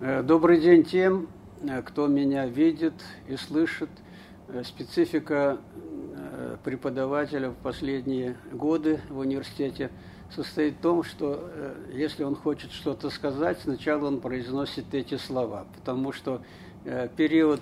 Э, добрый день тем, э, кто меня видит и слышит. Э, специфика преподавателя в последние годы в университете состоит в том, что если он хочет что-то сказать, сначала он произносит эти слова, потому что период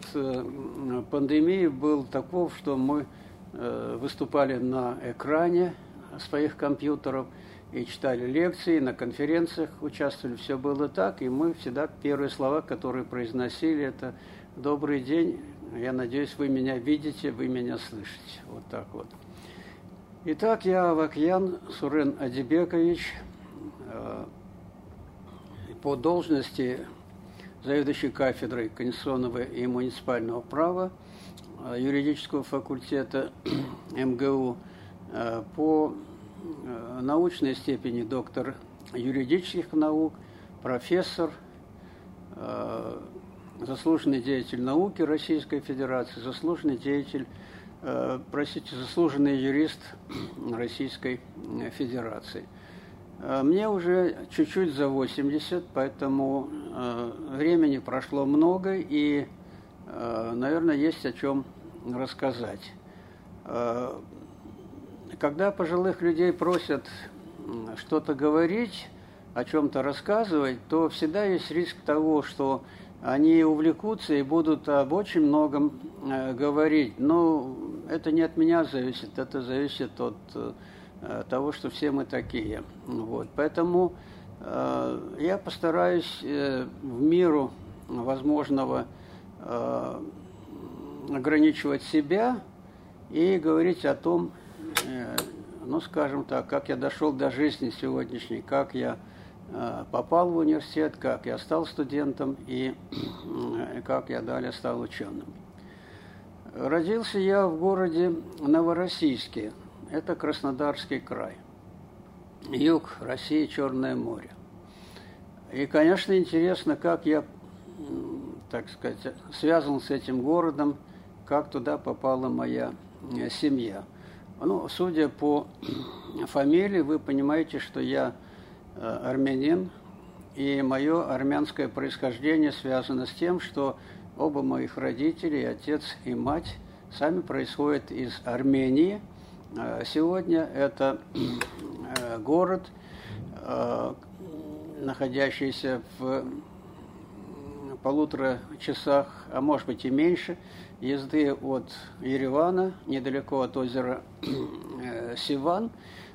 пандемии был таков, что мы выступали на экране своих компьютеров – и читали лекции, на конференциях участвовали, все было так, и мы всегда первые слова, которые произносили, это «Добрый день, я надеюсь, вы меня видите, вы меня слышите». Вот так вот. Итак, я Авакьян Сурен Адибекович, э, по должности заведующий кафедрой конституционного и муниципального права э, юридического факультета МГУ, э, по научной степени доктор юридических наук, профессор, э, заслуженный деятель науки Российской Федерации, заслуженный деятель, э, простите, заслуженный юрист Российской Федерации. Мне уже чуть-чуть за 80, поэтому времени прошло много и, наверное, есть о чем рассказать. Когда пожилых людей просят что-то говорить, о чем-то рассказывать, то всегда есть риск того, что они увлекутся и будут об очень многом э, говорить. Но это не от меня зависит, это зависит от э, того, что все мы такие. Вот. Поэтому э, я постараюсь в меру возможного ограничивать себя и говорить о том, ну, скажем так, как я дошел до жизни сегодняшней, как я э, попал в университет, как я стал студентом и э, как я далее стал ученым. Родился я в городе Новороссийске, это Краснодарский край, юг России, Черное море. И, конечно, интересно, как я, так сказать, связан с этим городом, как туда попала моя семья – ну, судя по фамилии, вы понимаете, что я э, армянин, и мое армянское происхождение связано с тем, что оба моих родителей, отец и мать, сами происходят из Армении. Э, сегодня это э, город, находящийся в полутора часах, а может быть и меньше, езды от Еревана, недалеко от озера э, Сиван.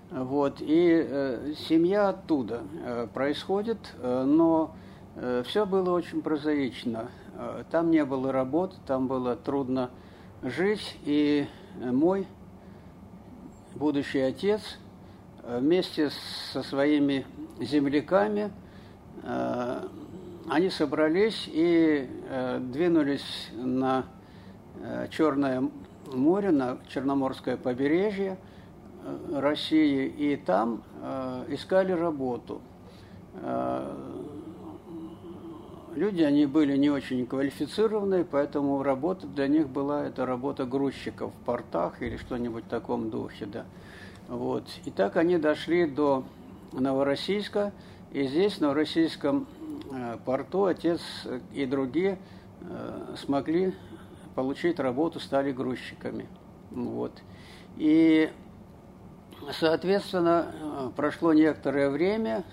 Вот, и э, семья оттуда э, происходит, э, но э, все было очень прозаично. Э, там не было работы, там было трудно жить, и мой будущий отец э, вместе со своими земляками э, они собрались и э, двинулись на э, Черное море, на Черноморское побережье э, России, и там э, искали работу. Э, люди, они были не очень квалифицированные, поэтому работа для них была это работа грузчиков в портах или что-нибудь в таком духе, да. Вот. И так они дошли до Новороссийска, и здесь, в Новороссийском порту отец и другие э, смогли получить работу, стали грузчиками. Вот. И, соответственно, э, прошло некоторое время,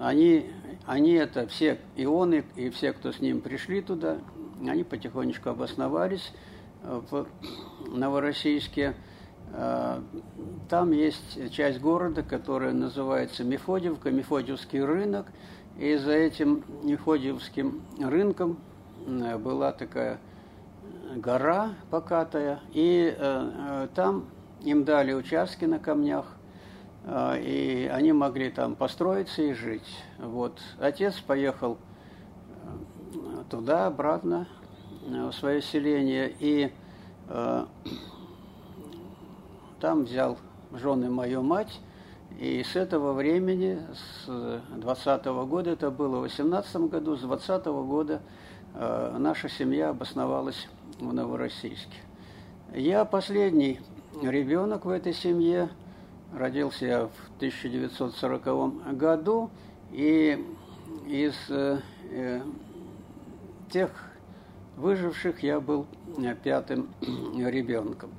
они, они это все ионы и все, кто с ним пришли туда, они потихонечку обосновались в Новороссийске. Там есть часть города, которая называется Мефодьевка, Мефодьевский рынок – и за этим Неходиевским рынком э, была такая гора покатая, и э, э, там им дали участки на камнях, э, и они могли там построиться и жить. Вот. Отец поехал э, туда, обратно, в свое селение, и э, там взял жены мою мать, и с этого времени, с 20 -го года, это было в 18 году, с 20 -го года э, наша семья обосновалась в Новороссийске. Я последний ребенок в этой семье, родился я в 1940 году, и из э, э, тех выживших я был пятым ребенком.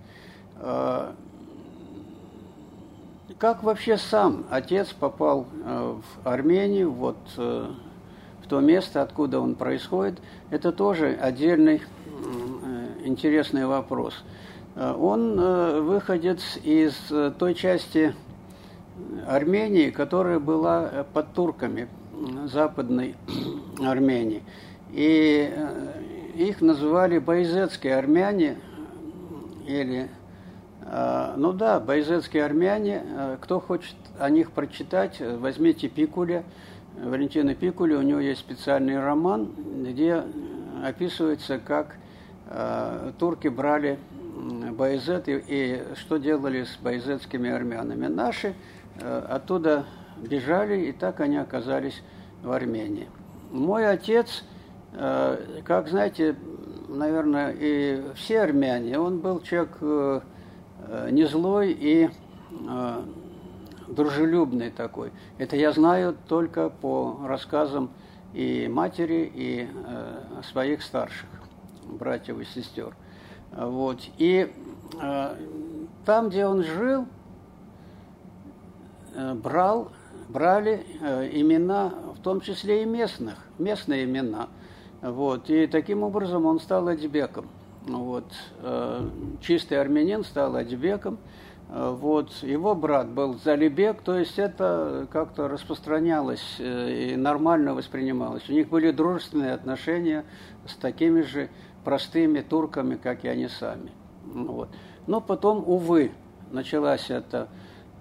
Как вообще сам отец попал в Армению, вот в то место, откуда он происходит, это тоже отдельный интересный вопрос. Он выходец из той части Армении, которая была под турками, западной Армении. И э, их называли байзетские армяне, или, э, ну да, байзетские армяне. Э, кто хочет о них прочитать, возьмите Пикуля, Валентина Пикуля, у него есть специальный роман, где описывается, как турки брали Байзет и, и что делали с байзетскими армянами. Наши оттуда бежали, и так они оказались в Армении. Мой отец, э, как знаете, наверное, и все армяне, он был человек э, э, не злой и дружелюбный такой. Это я знаю только по рассказам и матери, и своих старших братьев и сестер. Вот. И там, где он жил, брал брали э, имена, в том числе и местных, местные имена. Вот. И таким образом он стал Адьбеком. Вот. Э, чистый армянин стал Адьбеком. Э, вот. Его брат был Залибек, то есть это как-то распространялось и нормально воспринималось. У них были дружественные отношения с такими же простыми турками, как и они сами. Вот. Но потом, увы, началась эта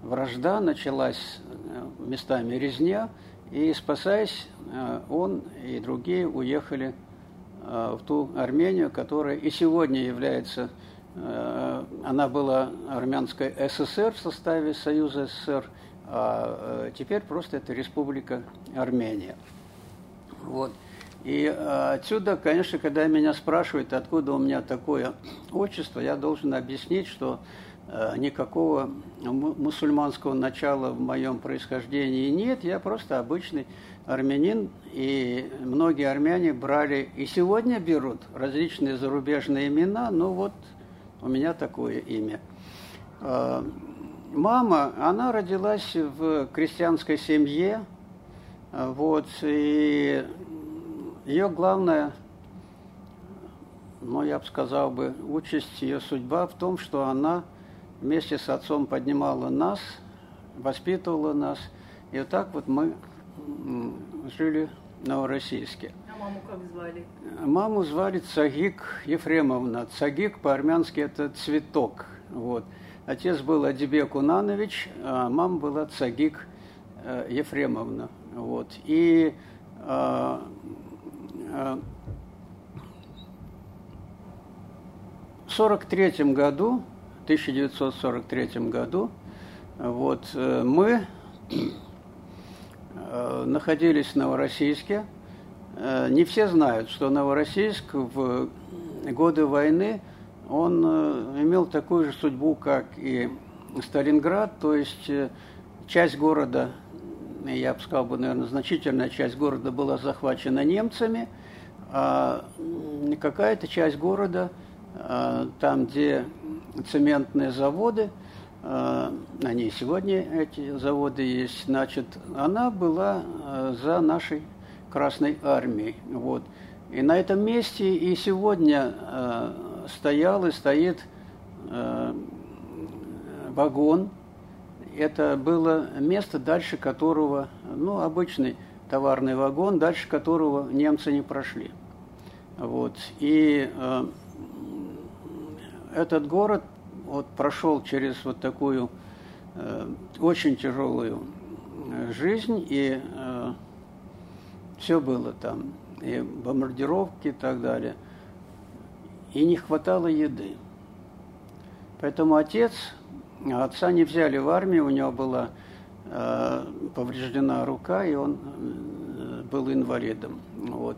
вражда, началась э, местами резня, и спасаясь, э, он и другие уехали э, в ту Армению, которая и сегодня является, она была армянской ССР в составе Союза СССР, а теперь просто это Республика Армения. Вот. И отсюда, конечно, когда меня спрашивают, откуда у меня такое отчество, я должен объяснить, что Э, никакого мусульманского начала в моем происхождении нет. Я просто обычный армянин, и многие армяне брали, и сегодня берут различные зарубежные имена, но вот у меня такое имя. Э, мама, она родилась в крестьянской семье, э, вот, и ее главное, ну, я бы сказал бы, участь, ее судьба в том, что она – вместе с отцом поднимала нас, воспитывала нас. И вот так вот мы жили в Новороссийске. А маму как звали? Маму звали Цагик Ефремовна. Цагик по-армянски это цветок. Вот. Отец был Адибек Унанович, а мама была Цагик э, Ефремовна. Вот. И а, а, в 1943 году 1943 году вот, э, мы находились в Новороссийске. Э, не все знают, что Новороссийск в годы войны он имел такую же судьбу, как и Сталинград, то есть часть города, я бы сказал, наверное, значительная часть города была захвачена немцами, а какая-то часть города, там, где цементные заводы, э, они сегодня эти заводы есть, значит, она была э, за нашей Красной Армией. Вот. И на этом месте и сегодня э, стоял и стоит вагон. Это было место, дальше которого, ну, обычный товарный вагон, дальше которого немцы не прошли. Вот. И этот город вот прошел через вот такую э, очень тяжелую э, жизнь, и э, все было там, и бомбардировки и так далее. И не хватало еды. Поэтому отец, отца не взяли в армию, у него была э, повреждена рука, и он э, был инвалидом. Вот.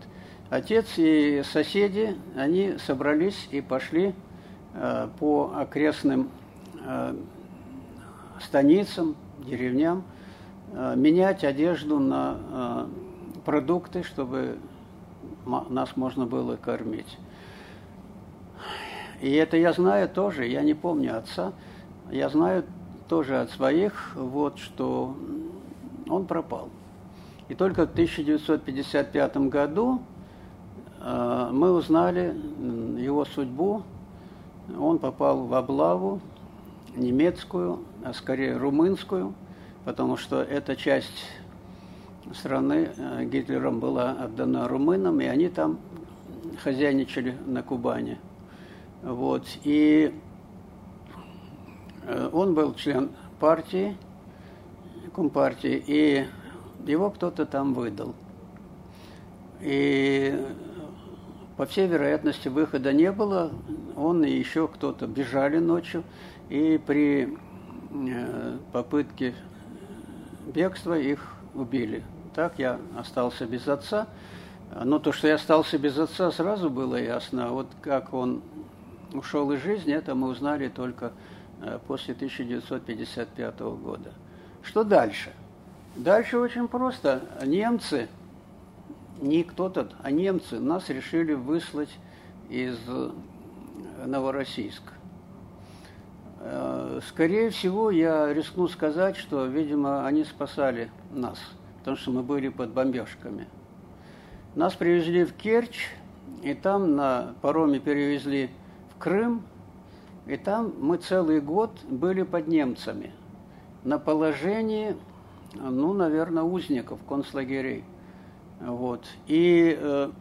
Отец и соседи, они собрались и пошли по окрестным э, станицам, деревням, э, менять одежду на продукты, чтобы нас можно было кормить. И это я знаю тоже, я не помню отца, я знаю тоже от своих, вот, что он пропал. И только в 1955 году э, мы узнали его судьбу. Он попал в облаву немецкую, а скорее румынскую, потому что эта часть страны э, Гитлером была отдана румынам, и они там хозяйничали на Кубани. Вот. И э, он был член партии, компартии, и его кто-то там выдал. И по всей вероятности выхода не было. Он и еще кто-то бежали ночью, и при э, попытке бегства их убили. Так я остался без отца. Но то, что я остался без отца, сразу было ясно. Вот как он ушел из жизни, это мы узнали только э, после 1955 года. Что дальше? Дальше очень просто. Немцы, не кто-то, а немцы нас решили выслать из Новороссийска. Э, скорее всего, я рискну сказать, что, видимо, они спасали нас, потому что мы были под бомбежками. Нас привезли в Керчь, и там на пароме перевезли в Крым, и там мы целый год были под немцами на положении ну, наверное, узников концлагерей. Вот. И э,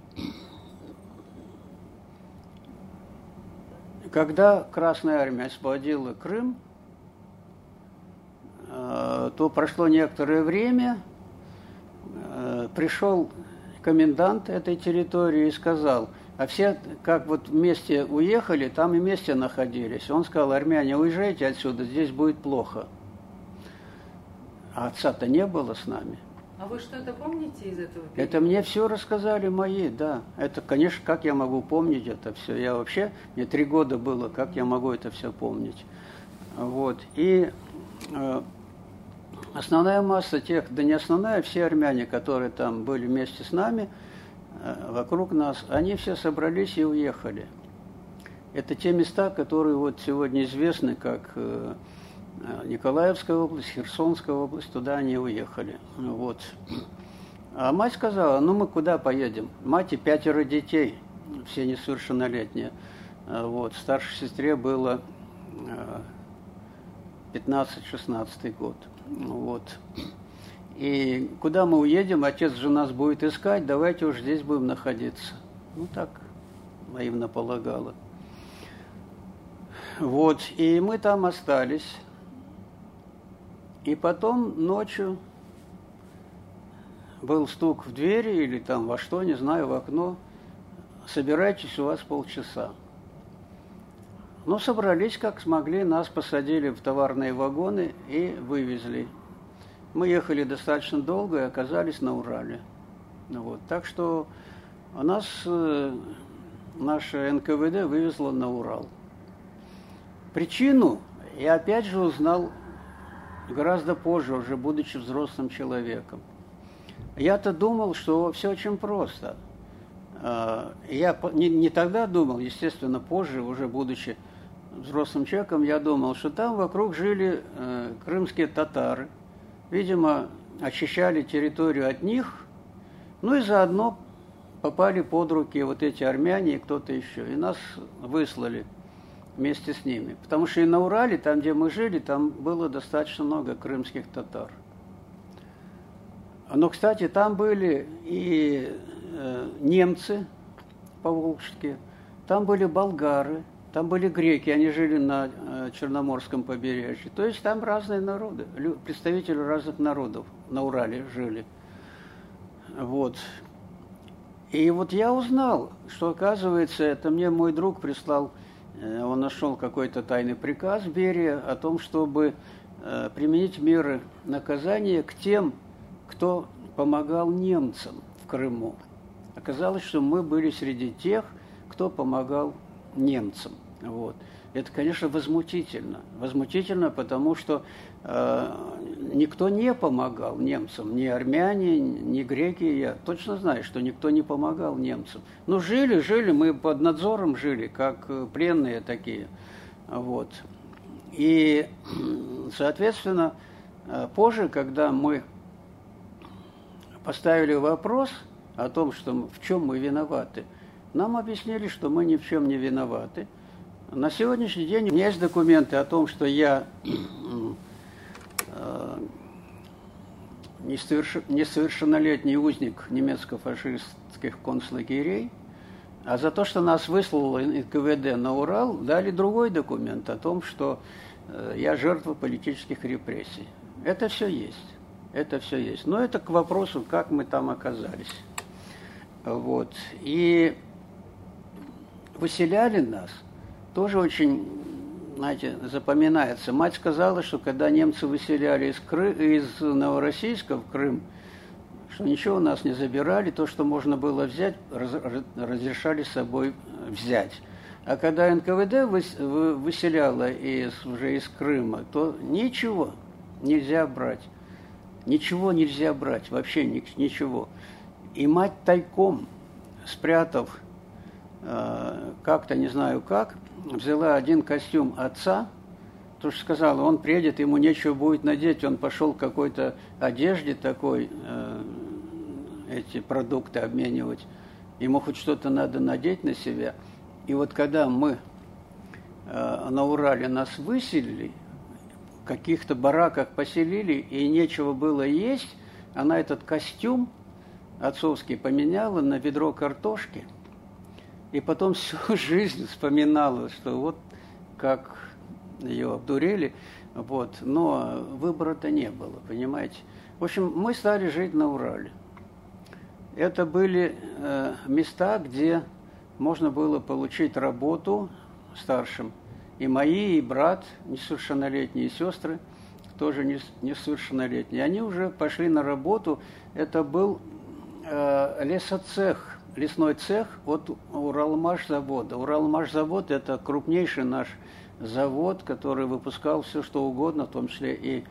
когда Красная Армия освободила Крым, э, то прошло некоторое время, э, пришел комендант этой территории и сказал, а все как вот вместе уехали, там и вместе находились. Он сказал, армяне, уезжайте отсюда, здесь будет плохо. А отца-то не было с нами. А вы что-то помните из этого периода? Это мне все рассказали мои, да. Это, конечно, как я могу помнить это все. Я вообще, мне три года было, как я могу это все помнить. Вот. И э, основная масса тех, да не основная, все армяне, которые там были вместе с нами, э, вокруг нас, они все собрались и уехали. Это те места, которые вот сегодня известны как Э, Николаевская область, Херсонская область, туда они уехали. Вот. А мать сказала, ну мы куда поедем? Мать и пятеро детей, все несовершеннолетние. Э, вот. Старшей сестре было 15-16 э, год. Вот. И куда мы уедем, отец же нас будет искать, давайте уж здесь будем находиться. Ну так наивно полагала. Вот, и мы там остались. И потом ночью был стук в двери или там во что, не знаю, в окно. Собирайтесь, у вас полчаса. Ну, собрались как смогли, нас посадили в товарные вагоны и вывезли. Мы ехали достаточно долго и оказались на Урале. Вот. Так что у нас э, наше НКВД вывезло на Урал. Причину я опять же узнал гораздо позже, уже будучи взрослым человеком. Я-то думал, что все очень просто. А, я не, тогда думал, естественно, позже, уже будучи взрослым человеком, я думал, что там вокруг жили э, крымские татары. Видимо, очищали территорию от них, ну и заодно попали под руки вот эти армяне и кто-то еще. И нас выслали вместе с ними. Потому что и на Урале, там, где мы жили, там было достаточно много крымских татар. Но, кстати, там были и э, немцы по-волжски, там были болгары, там были греки, они жили на э, Черноморском побережье. То есть там разные народы, представители разных народов на Урале жили. Вот. И вот я узнал, что, оказывается, это мне мой друг прислал он нашел какой-то тайный приказ Берия о том, чтобы э, применить меры наказания к тем, кто помогал немцам в Крыму. Оказалось, что мы были среди тех, кто помогал немцам. Вот. Это, конечно, возмутительно. Возмутительно, потому что э, никто не помогал немцам, ни армяне, ни греки. Я точно знаю, что никто не помогал немцам. Ну, жили, жили, мы под надзором жили, как э, пленные такие. Вот. И, соответственно, э, позже, когда мы поставили вопрос о том, что в чем мы виноваты, нам объяснили, что мы ни в чем не виноваты – на сегодняшний день у меня есть документы о том, что я э, несовершеннолетний узник немецко-фашистских концлагерей, а за то, что нас выслало НКВД на Урал, дали другой документ о том, что э, я жертва политических репрессий. Это все есть. Это все есть. Но это к вопросу, как мы там оказались. Вот. И выселяли нас – тоже очень, знаете, запоминается. Мать сказала, что когда немцы выселяли из, Кры... из Новороссийска в Крым, что ничего у нас не забирали, то, что можно было взять, раз... разрешали с собой взять. А когда НКВД выселяло из, уже из Крыма, то ничего нельзя брать. Ничего нельзя брать, вообще ничего. И мать тайком, спрятав э, как-то, не знаю как, взяла один костюм отца, то что сказала, он приедет, ему нечего будет надеть, он пошел к какой-то одежде такой, э, эти продукты обменивать, ему хоть что-то надо надеть на себя. И вот когда мы э, на Урале нас выселили, в каких-то бараках поселили, и нечего было есть, она этот костюм отцовский поменяла на ведро картошки – и потом всю жизнь вспоминала, что вот как ее обдурили, вот, но выбора-то не было, понимаете. В общем, мы стали жить на Урале. Это были э, места, где можно было получить работу старшим. И мои, и брат, несовершеннолетние сестры, тоже несовершеннолетние, они уже пошли на работу. Это был э, лесоцех лесной цех от Уралмашзавода. Уралмашзавод – это крупнейший наш завод, который выпускал все, что угодно, в том числе и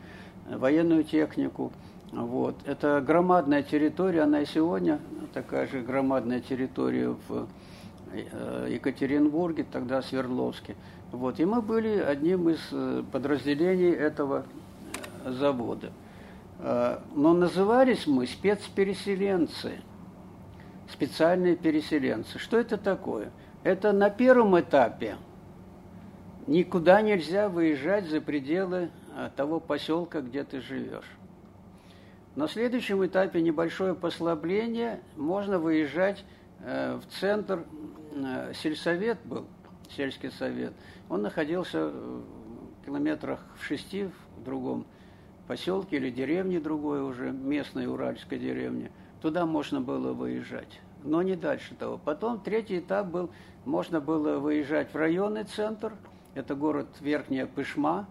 военную технику. Вот. Это громадная территория, она и сегодня такая же громадная территория в э, Екатеринбурге, тогда Свердловске. Вот. И мы были одним из э, подразделений этого э, завода. Но назывались мы спецпереселенцы – специальные переселенцы. Что это такое? Это на первом этапе никуда нельзя выезжать за пределы а, того поселка, где ты живешь. На следующем этапе небольшое послабление, можно выезжать э, в центр, э, сельсовет был, сельский совет. Он находился в километрах в шести в другом поселке или деревне другой уже, местной уральской деревне – Туда можно было выезжать, но не дальше того. Потом третий этап был, можно было выезжать в районный центр, это город Верхняя Пышма,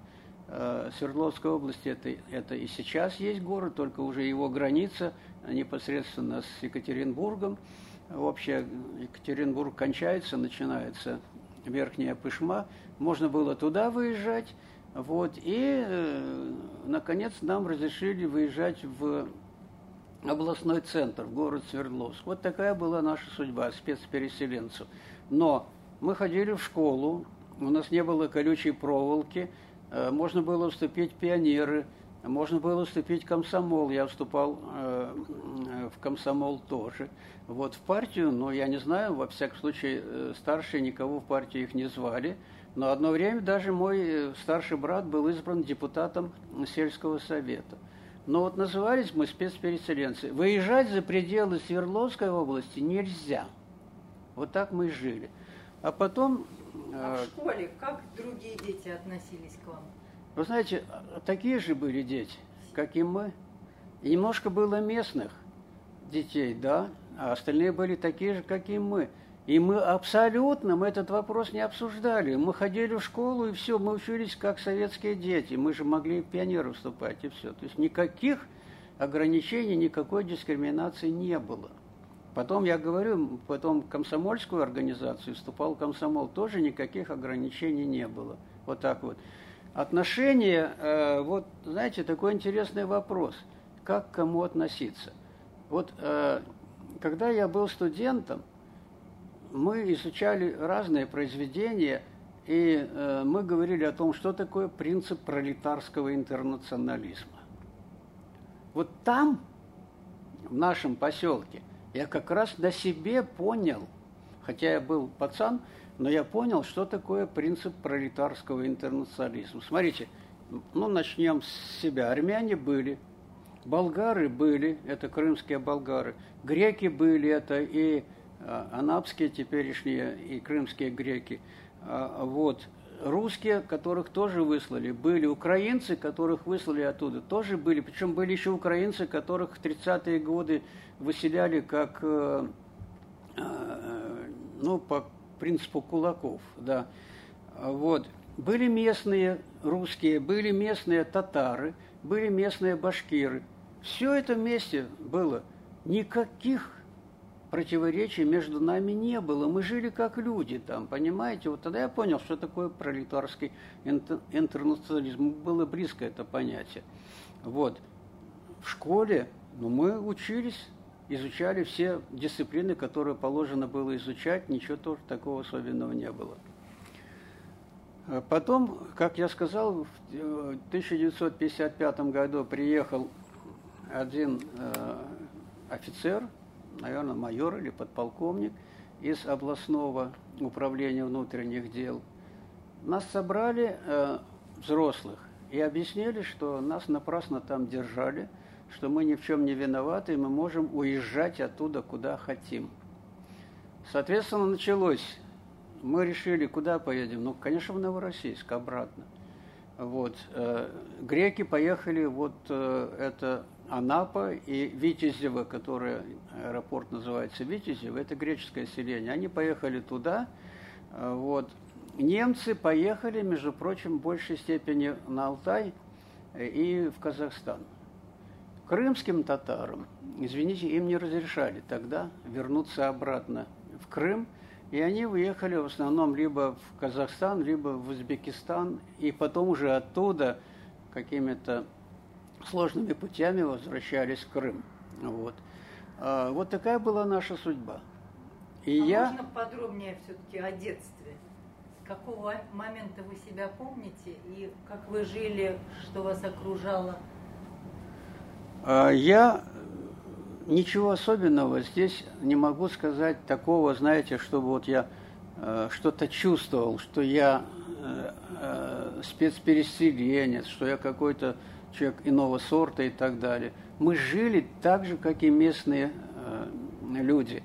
э, Свердловской области, это, это и сейчас есть город, только уже его граница непосредственно с Екатеринбургом. Вообще Екатеринбург кончается, начинается Верхняя Пышма. Можно было туда выезжать. Вот, и, э, наконец, нам разрешили выезжать в областной центр, город Свердловск. Вот такая была наша судьба, спецпереселенцев. Но мы ходили в школу, у нас не было колючей проволоки, э, можно было вступить в пионеры, можно было вступить в комсомол. Я вступал э, в комсомол тоже. Вот в партию, ну, я не знаю, во всяком случае, э, старшие никого в партию их не звали. Но одно время даже мой старший брат был избран депутатом сельского совета. Но вот назывались мы спецпереселенцы. Выезжать за пределы Свердловской области нельзя. Вот так мы и жили. А потом... А в э, школе как другие дети относились к вам? Вы знаете, такие же были дети, как и мы. И немножко было местных детей, да, а остальные были такие же, как и мы. И мы абсолютно, мы этот вопрос не обсуждали. Мы ходили в школу, и все, мы учились как советские дети. Мы же могли в пионеры вступать, и все. То есть никаких ограничений, никакой дискриминации не было. Потом, я говорю, потом комсомольскую организацию вступал в комсомол, тоже никаких ограничений не было. Вот так вот. Отношения, э, вот, знаете, такой интересный вопрос. Как к кому относиться? Вот, э, когда я был студентом, мы изучали разные произведения, и э, мы говорили о том, что такое принцип пролетарского интернационализма. Вот там, в нашем поселке, я как раз на себе понял, хотя я был пацан, но я понял, что такое принцип пролетарского интернационализма. Смотрите, ну начнем с себя. Армяне были, болгары были, это крымские болгары, греки были, это и анапские теперешние, и крымские греки. А, вот. Русские, которых тоже выслали, были украинцы, которых выслали оттуда, тоже были. Причем были еще украинцы, которых в 30-е годы выселяли как, э, э, ну, по принципу кулаков, да. Вот. Были местные русские, были местные татары, были местные башкиры. Все это вместе было. Никаких противоречий между нами не было. Мы жили как люди там, понимаете? Вот тогда я понял, что такое пролетарский интернационализм. Было близко это понятие. Вот. В школе ну, мы учились изучали все дисциплины, которые положено было изучать, ничего тоже такого особенного не было. А потом, как я сказал, в 1955 году приехал один э, офицер, наверное, майор или подполковник из областного управления внутренних дел. Нас собрали, э, взрослых, и объяснили, что нас напрасно там держали – что мы ни в чем не виноваты, и мы можем уезжать оттуда, куда хотим. Соответственно, началось. Мы решили, куда поедем? Ну, конечно, в Новороссийск, обратно. Вот. Э, греки поехали, вот э, это Анапа и Витязево, которое аэропорт называется Витязево, это греческое селение. Они поехали туда. Э, вот. Немцы поехали, между прочим, в большей степени на Алтай и в Казахстан. Крымским татарам, извините, им не разрешали тогда вернуться обратно в Крым, и они уехали в основном либо в Казахстан, либо в Узбекистан, и потом уже оттуда какими-то сложными путями возвращались в Крым. Вот, а, вот такая была наша судьба. И а я... можно подробнее все-таки о детстве? С какого момента вы себя помните и как вы жили, что вас окружало? А, я ничего особенного здесь не могу сказать такого, знаете, чтобы вот я э, что-то чувствовал, что я э, э, спецпереселенец, что я какой-то человек иного сорта и так далее. Мы жили так же, как и местные люди.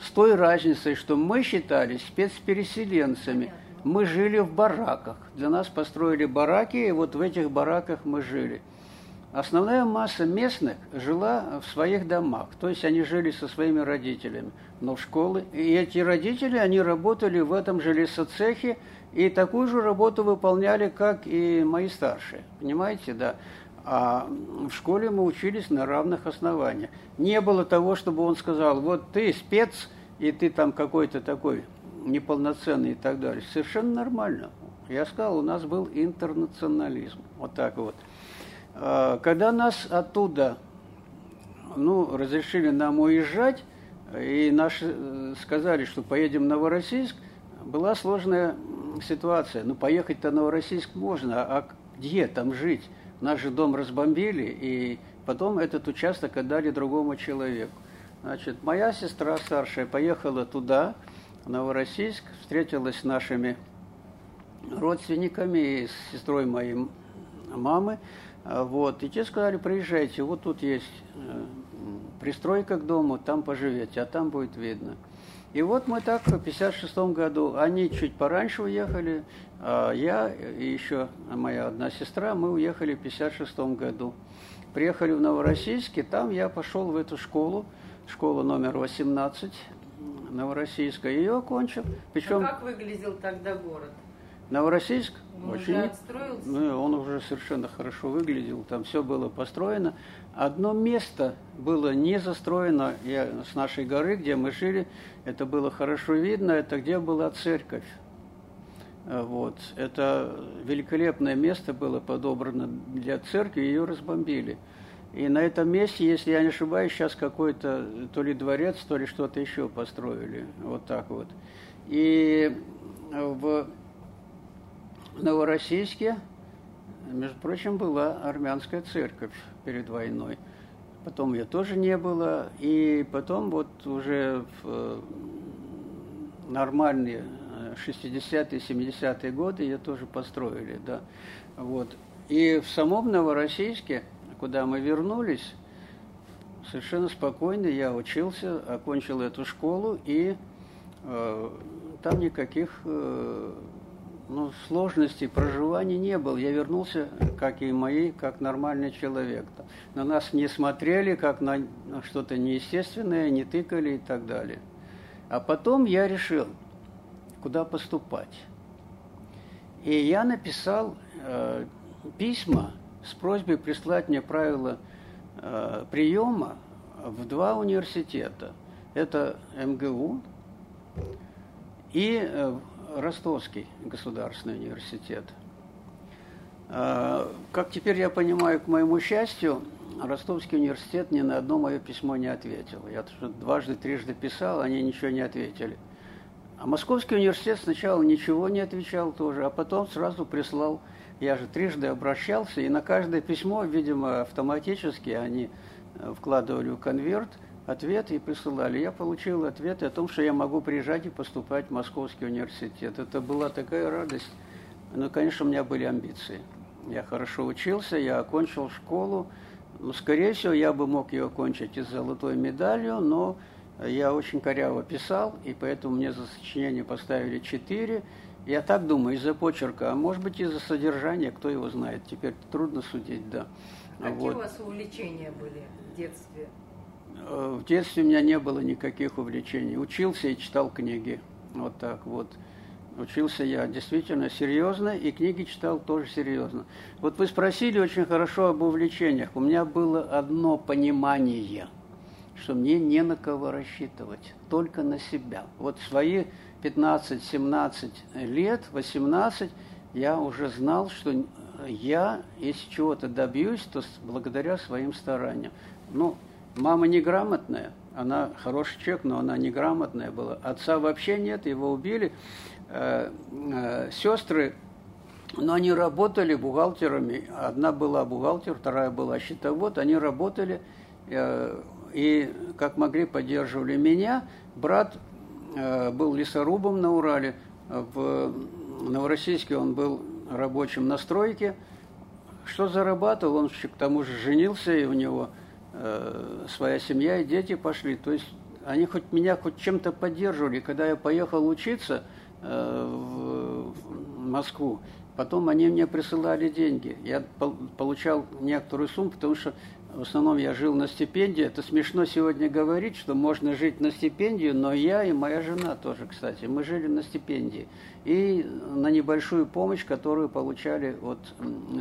С той разницей, что мы считались спецпереселенцами. Мы жили в бараках. Для нас построили бараки, и вот в этих бараках мы жили. Основная масса местных жила в своих домах, то есть они жили со своими родителями, но в школы. И эти родители, они работали в этом же лесоцехе, и такую же работу выполняли, как и мои старшие. Понимаете, да? А в школе мы учились на равных основаниях. Не было того, чтобы он сказал, вот ты спец, и ты там какой-то такой неполноценный и так далее. Совершенно нормально. Я сказал, у нас был интернационализм. Вот так вот. А, когда нас оттуда ну, разрешили нам уезжать, и наши э, сказали, что поедем в Новороссийск, была сложная ситуация. Ну, поехать-то в Новороссийск можно, а где там жить? Наш же дом разбомбили, и потом этот участок отдали другому человеку. Значит, моя сестра старшая поехала туда, в Новороссийск, встретилась с нашими родственниками и с сестрой моей мамы. А, вот. И те сказали, приезжайте, вот тут есть э, пристройка к дому, там поживете, а там будет видно. И вот мы так в 56 году, они чуть пораньше уехали, а я и еще моя одна сестра, мы уехали в 56 году. Приехали в Новороссийск, и там я пошел в эту школу, школа номер 18, Новороссийская, ее окончил. Причем, а как выглядел тогда город? Новороссийск? Он очень, уже отстроился? Ну, он уже совершенно хорошо выглядел, там все было построено. Одно место было не застроено я, с нашей горы, где мы жили, это было хорошо видно, это где была церковь. Вот. Это великолепное место было подобрано для церкви, ее разбомбили. И на этом месте, если я не ошибаюсь, сейчас какой-то то ли дворец, то ли что-то еще построили. Вот так вот. И в Новороссийске, между прочим, была армянская церковь перед войной. Потом ее тоже не было. И потом вот уже в нормальные 60-е, 70-е годы ее тоже построили. Да. Вот. И в самом Новороссийске – куда мы вернулись, совершенно спокойно я учился, окончил эту школу, и э, там никаких э, ну, сложностей проживания не было. Я вернулся, как и мои, как нормальный человек. На нас не смотрели, как на что-то неестественное, не тыкали и так далее. А потом я решил, куда поступать. И я написал э, письма с просьбой прислать мне правила э, приема в два университета. Это МГУ и э, Ростовский государственный университет. Э, как теперь я понимаю, к моему счастью, Ростовский университет ни на одно мое письмо не ответил. Я дважды, трижды писал, они ничего не ответили. А Московский университет сначала ничего не отвечал тоже, а потом сразу прислал я же трижды обращался, и на каждое письмо, видимо, автоматически они э, вкладывали в конверт ответ и присылали. Я получил ответ о том, что я могу приезжать и поступать в Московский университет. Это была такая радость. Но, конечно, у меня были амбиции. Я хорошо учился, я окончил школу. Ну, скорее всего, я бы мог ее окончить и с золотой медалью, но я очень коряво писал, и поэтому мне за сочинение поставили 4. Я так думаю, из-за почерка, а может быть из-за содержания, кто его знает. Теперь трудно судить, да. Какие вот. у вас увлечения были в детстве? Э, в детстве у меня не было никаких увлечений. Учился и читал книги. Вот так вот. Учился я действительно серьезно, и книги читал тоже серьезно. Вот вы спросили очень хорошо об увлечениях. У меня было одно понимание, что мне не на кого рассчитывать, только на себя. Вот свои 15-17 лет, 18, я уже знал, что я, если чего-то добьюсь, то благодаря своим стараниям. Ну, мама неграмотная, она хороший человек, но она неграмотная была. Отца вообще нет, его убили. Э, э, сестры, но они работали бухгалтерами. Одна была бухгалтер, вторая была счетовод. Они работали э, и, как могли, поддерживали меня. Брат был лесорубом на Урале, в Новороссийске он был рабочим на стройке. Что зарабатывал, он к тому же женился, и у него э, своя семья и дети пошли. То есть они хоть меня хоть чем-то поддерживали. Когда я поехал учиться э, в, Москву, потом они мне присылали деньги. Я получал некоторую сумму, потому что в основном я жил на стипендии. Это смешно сегодня говорить, что можно жить на стипендию, но я и моя жена тоже, кстати, мы жили на стипендии. И на небольшую помощь, которую получали от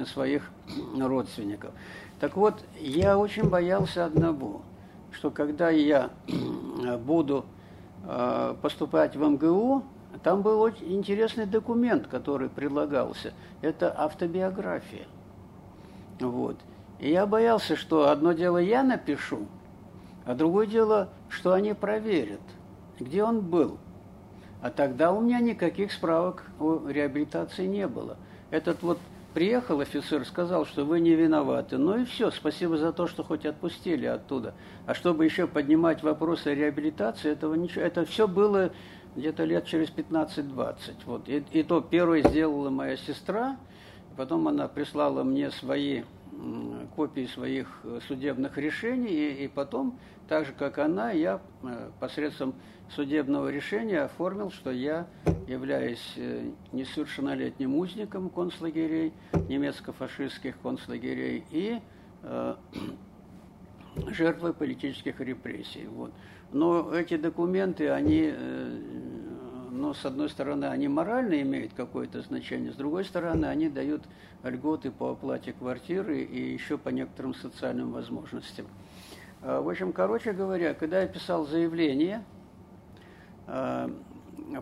своих родственников. Так вот, я очень боялся одного, что когда я буду э, поступать в МГУ, там был очень интересный документ, который предлагался. Это автобиография. Вот. И я боялся, что одно дело я напишу, а другое дело, что они проверят, где он был. А тогда у меня никаких справок о реабилитации не было. Этот вот приехал офицер, сказал, что вы не виноваты. Ну и все, спасибо за то, что хоть отпустили оттуда. А чтобы еще поднимать вопросы реабилитации, этого ничего. Это все было где-то лет через 15-20. Вот. И, и то первое сделала моя сестра, потом она прислала мне свои копии своих э, судебных решений, и, и потом, так же как она, я э, посредством судебного решения оформил, что я являюсь э, несовершеннолетним узником концлагерей, немецко-фашистских концлагерей и э, жертвой политических репрессий. Вот. Но эти документы, они э, но с одной стороны они морально имеют какое-то значение, с другой стороны они дают льготы по оплате квартиры и еще по некоторым социальным возможностям. А, в общем, короче говоря, когда я писал заявление,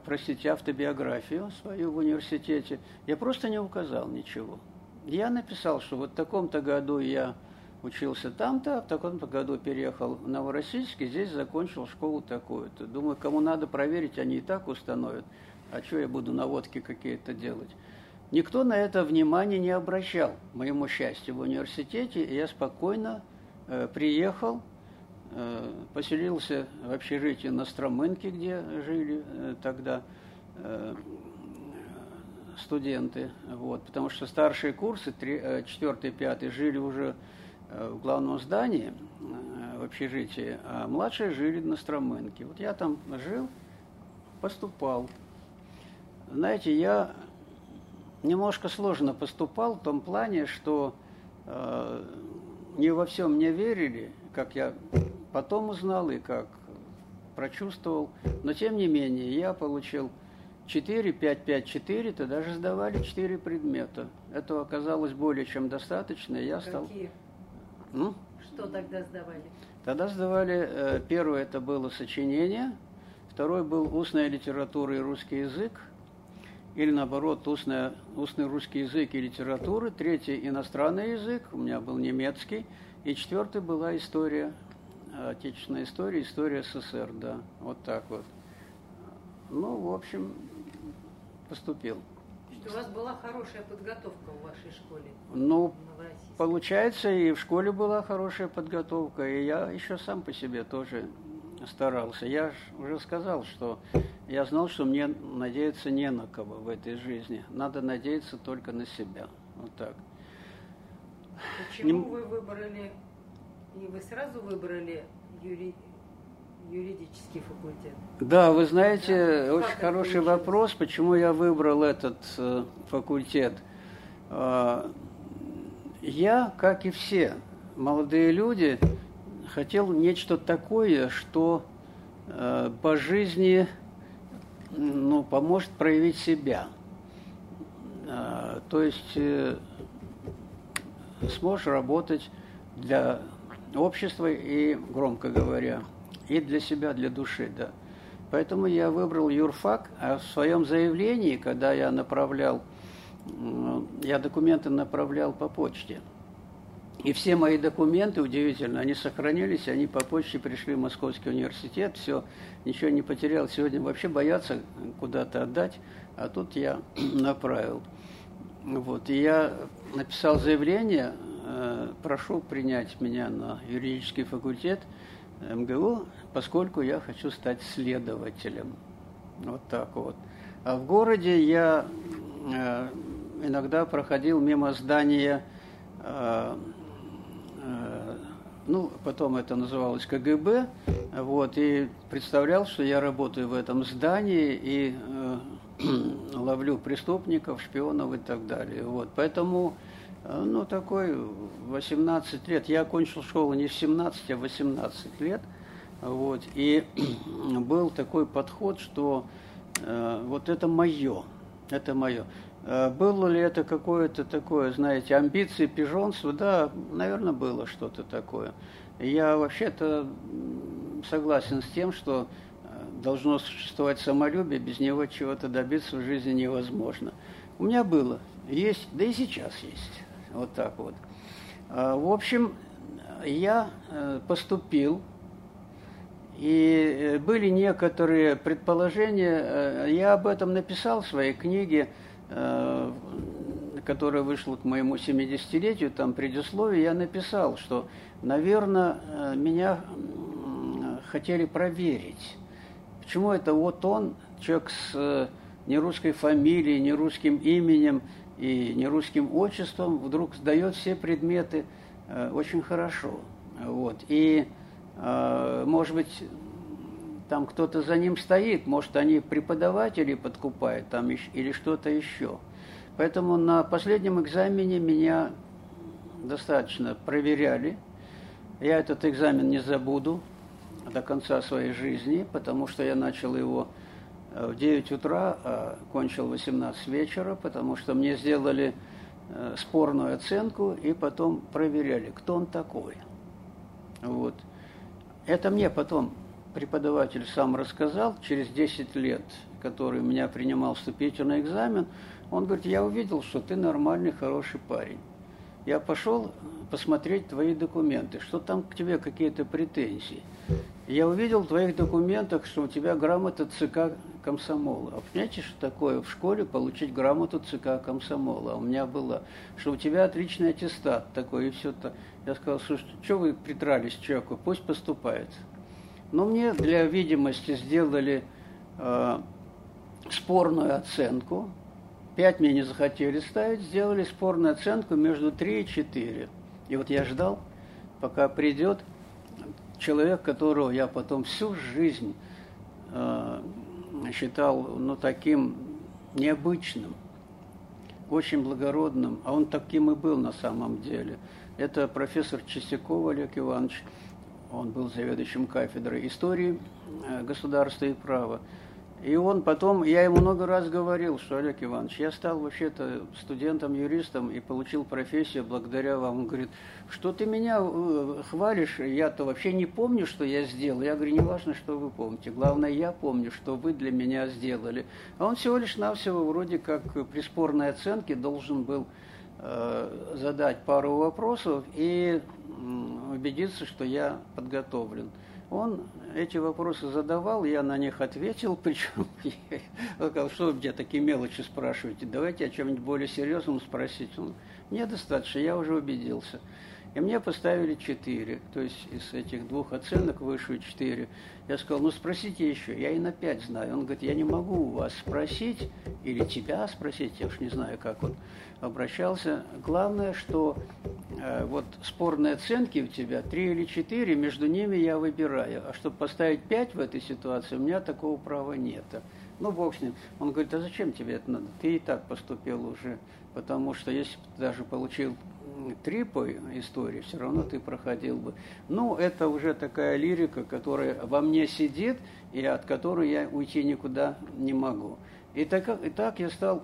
простите, автобиографию свою в университете, я просто не указал ничего. Я написал, что вот в таком-то году я учился там-то, в таком-то году переехал в Новороссийск, и здесь закончил школу такую-то. Думаю, кому надо проверить, они и так установят. А что я буду наводки какие-то делать? Никто на это внимания не обращал, моему счастью, в университете, и я спокойно э, приехал, э, поселился в общежитии на Стромынке, где жили э, тогда э, студенты, вот, потому что старшие курсы, 4 5 э, жили уже Э, в главном здании, э, в общежитии, а младшие жили на Стромынке. Вот я там жил, поступал. Знаете, я немножко сложно поступал в том плане, что э, не во всем мне верили, как я потом узнал и как прочувствовал. Но тем не менее, я получил 4, 5, 5, 4, то даже сдавали 4 предмета. Этого оказалось более чем достаточно, и я стал... Какие? Ну? Что тогда сдавали? Тогда сдавали, э, первое это было сочинение, второй был устная литература и русский язык, или наоборот, устная, устный русский язык и литература, третий иностранный язык, у меня был немецкий, и четвертый была история, отечественная история, история СССР, да, вот так вот. Ну, в общем, поступил. Что у вас была хорошая подготовка в вашей школе? Ну, получается, и в школе была хорошая подготовка, и я еще сам по себе тоже старался. Я уже сказал, что я знал, что мне надеяться не на кого в этой жизни. Надо надеяться только на себя. Вот так. Почему не... вы выбрали, и вы сразу выбрали юри... юридический факультет? Да, вы знаете, да? очень хороший вопрос, почему я выбрал этот э, факультет. Э, я, как и все молодые люди, хотел нечто такое, что э, по жизни ну, поможет проявить себя. Э, то есть э, сможешь работать для общества и, громко говоря, и для себя, для души, да. Поэтому я выбрал юрфак, а в своем заявлении, когда я направлял я документы направлял по почте. И все мои документы, удивительно, они сохранились, они по почте пришли в Московский университет, все, ничего не потерял. Сегодня вообще боятся куда-то отдать, а тут я направил. Вот, и я написал заявление, э, прошу принять меня на юридический факультет МГУ, поскольку я хочу стать следователем. Вот так вот. А в городе я э, иногда проходил мимо здания, э, э, ну, потом это называлось КГБ, вот, и представлял, что я работаю в этом здании и э, ловлю преступников, шпионов и так далее. Вот, поэтому, э, ну, такой 18 лет, я окончил школу не в 17, а в 18 лет, вот, и был такой подход, что э, вот это мое, это мое. Э, было ли это какое-то такое, знаете, амбиции, пижонство? Да, наверное, было что-то такое. Я вообще-то согласен с тем, что должно существовать самолюбие, без него чего-то добиться в жизни невозможно. У меня было, есть, да и сейчас есть. Вот так вот. А, в общем, я э, поступил, и были некоторые предположения, я об этом написал в своей книге – Э, которая вышла к моему 70-летию, там предисловие, я написал, что, наверное, э, меня хотели проверить. Почему это вот он, человек с э, нерусской фамилией, нерусским именем и нерусским отчеством, вдруг сдает все предметы очень хорошо. Вот. И, может быть, там кто-то за ним стоит, может, они преподаватели подкупают там или что-то еще. Поэтому на последнем экзамене меня достаточно проверяли. Я этот экзамен не забуду до конца своей жизни, потому что я начал его в 9 утра, а кончил 18 вечера, потому что мне сделали э, спорную оценку и потом проверяли, кто он такой. Вот. Это мне потом преподаватель сам рассказал, через 10 лет, который меня принимал вступительный экзамен, он говорит, я увидел, что ты нормальный, хороший парень. Я пошел посмотреть твои документы, что там к тебе какие-то претензии. Я увидел в твоих документах, что у тебя грамота ЦК комсомола. А понимаете, что такое в школе получить грамоту ЦК комсомола? А у меня было, что у тебя отличный аттестат такой, и все это. Я сказал, слушайте, что вы притрались человеку, пусть поступает. Но мне для видимости сделали э, спорную оценку. Пять мне не захотели ставить, сделали спорную оценку между 3 и 4. И вот я ждал, пока придет человек, которого я потом всю жизнь э, считал ну, таким необычным, очень благородным, а он таким и был на самом деле. Это профессор Чистяков Олег Иванович, он был заведующим кафедрой истории э, государства и права. И он потом, я ему много раз говорил, что, Олег Иванович, я стал вообще-то студентом-юристом и получил профессию благодаря вам. Он говорит, что ты меня э, хвалишь, я-то вообще не помню, что я сделал. Я говорю, не важно, что вы помните, главное, я помню, что вы для меня сделали. А он всего лишь навсего вроде как при спорной оценке должен был э, задать пару вопросов и убедиться, что я подготовлен. Он эти вопросы задавал, я на них ответил, причем сказал, что вы меня такие мелочи спрашиваете, давайте о чем-нибудь более серьезном спросить. Он, мне достаточно, я уже убедился. И мне поставили 4, то есть из этих двух оценок высшую 4. Я сказал, ну спросите еще, я и на 5 знаю. Он говорит, я не могу у вас спросить, или тебя спросить, я уж не знаю, как он обращался. Главное, что э, вот спорные оценки у тебя 3 или 4, между ними я выбираю. А чтобы поставить 5 в этой ситуации, у меня такого права нет. Ну, бог с ним. Он говорит, а зачем тебе это надо? Ты и так поступил уже. Потому что если бы ты даже получил три по истории, все равно ты проходил бы. Ну, это уже такая лирика, которая во мне сидит, и от которой я уйти никуда не могу. И так, и так я стал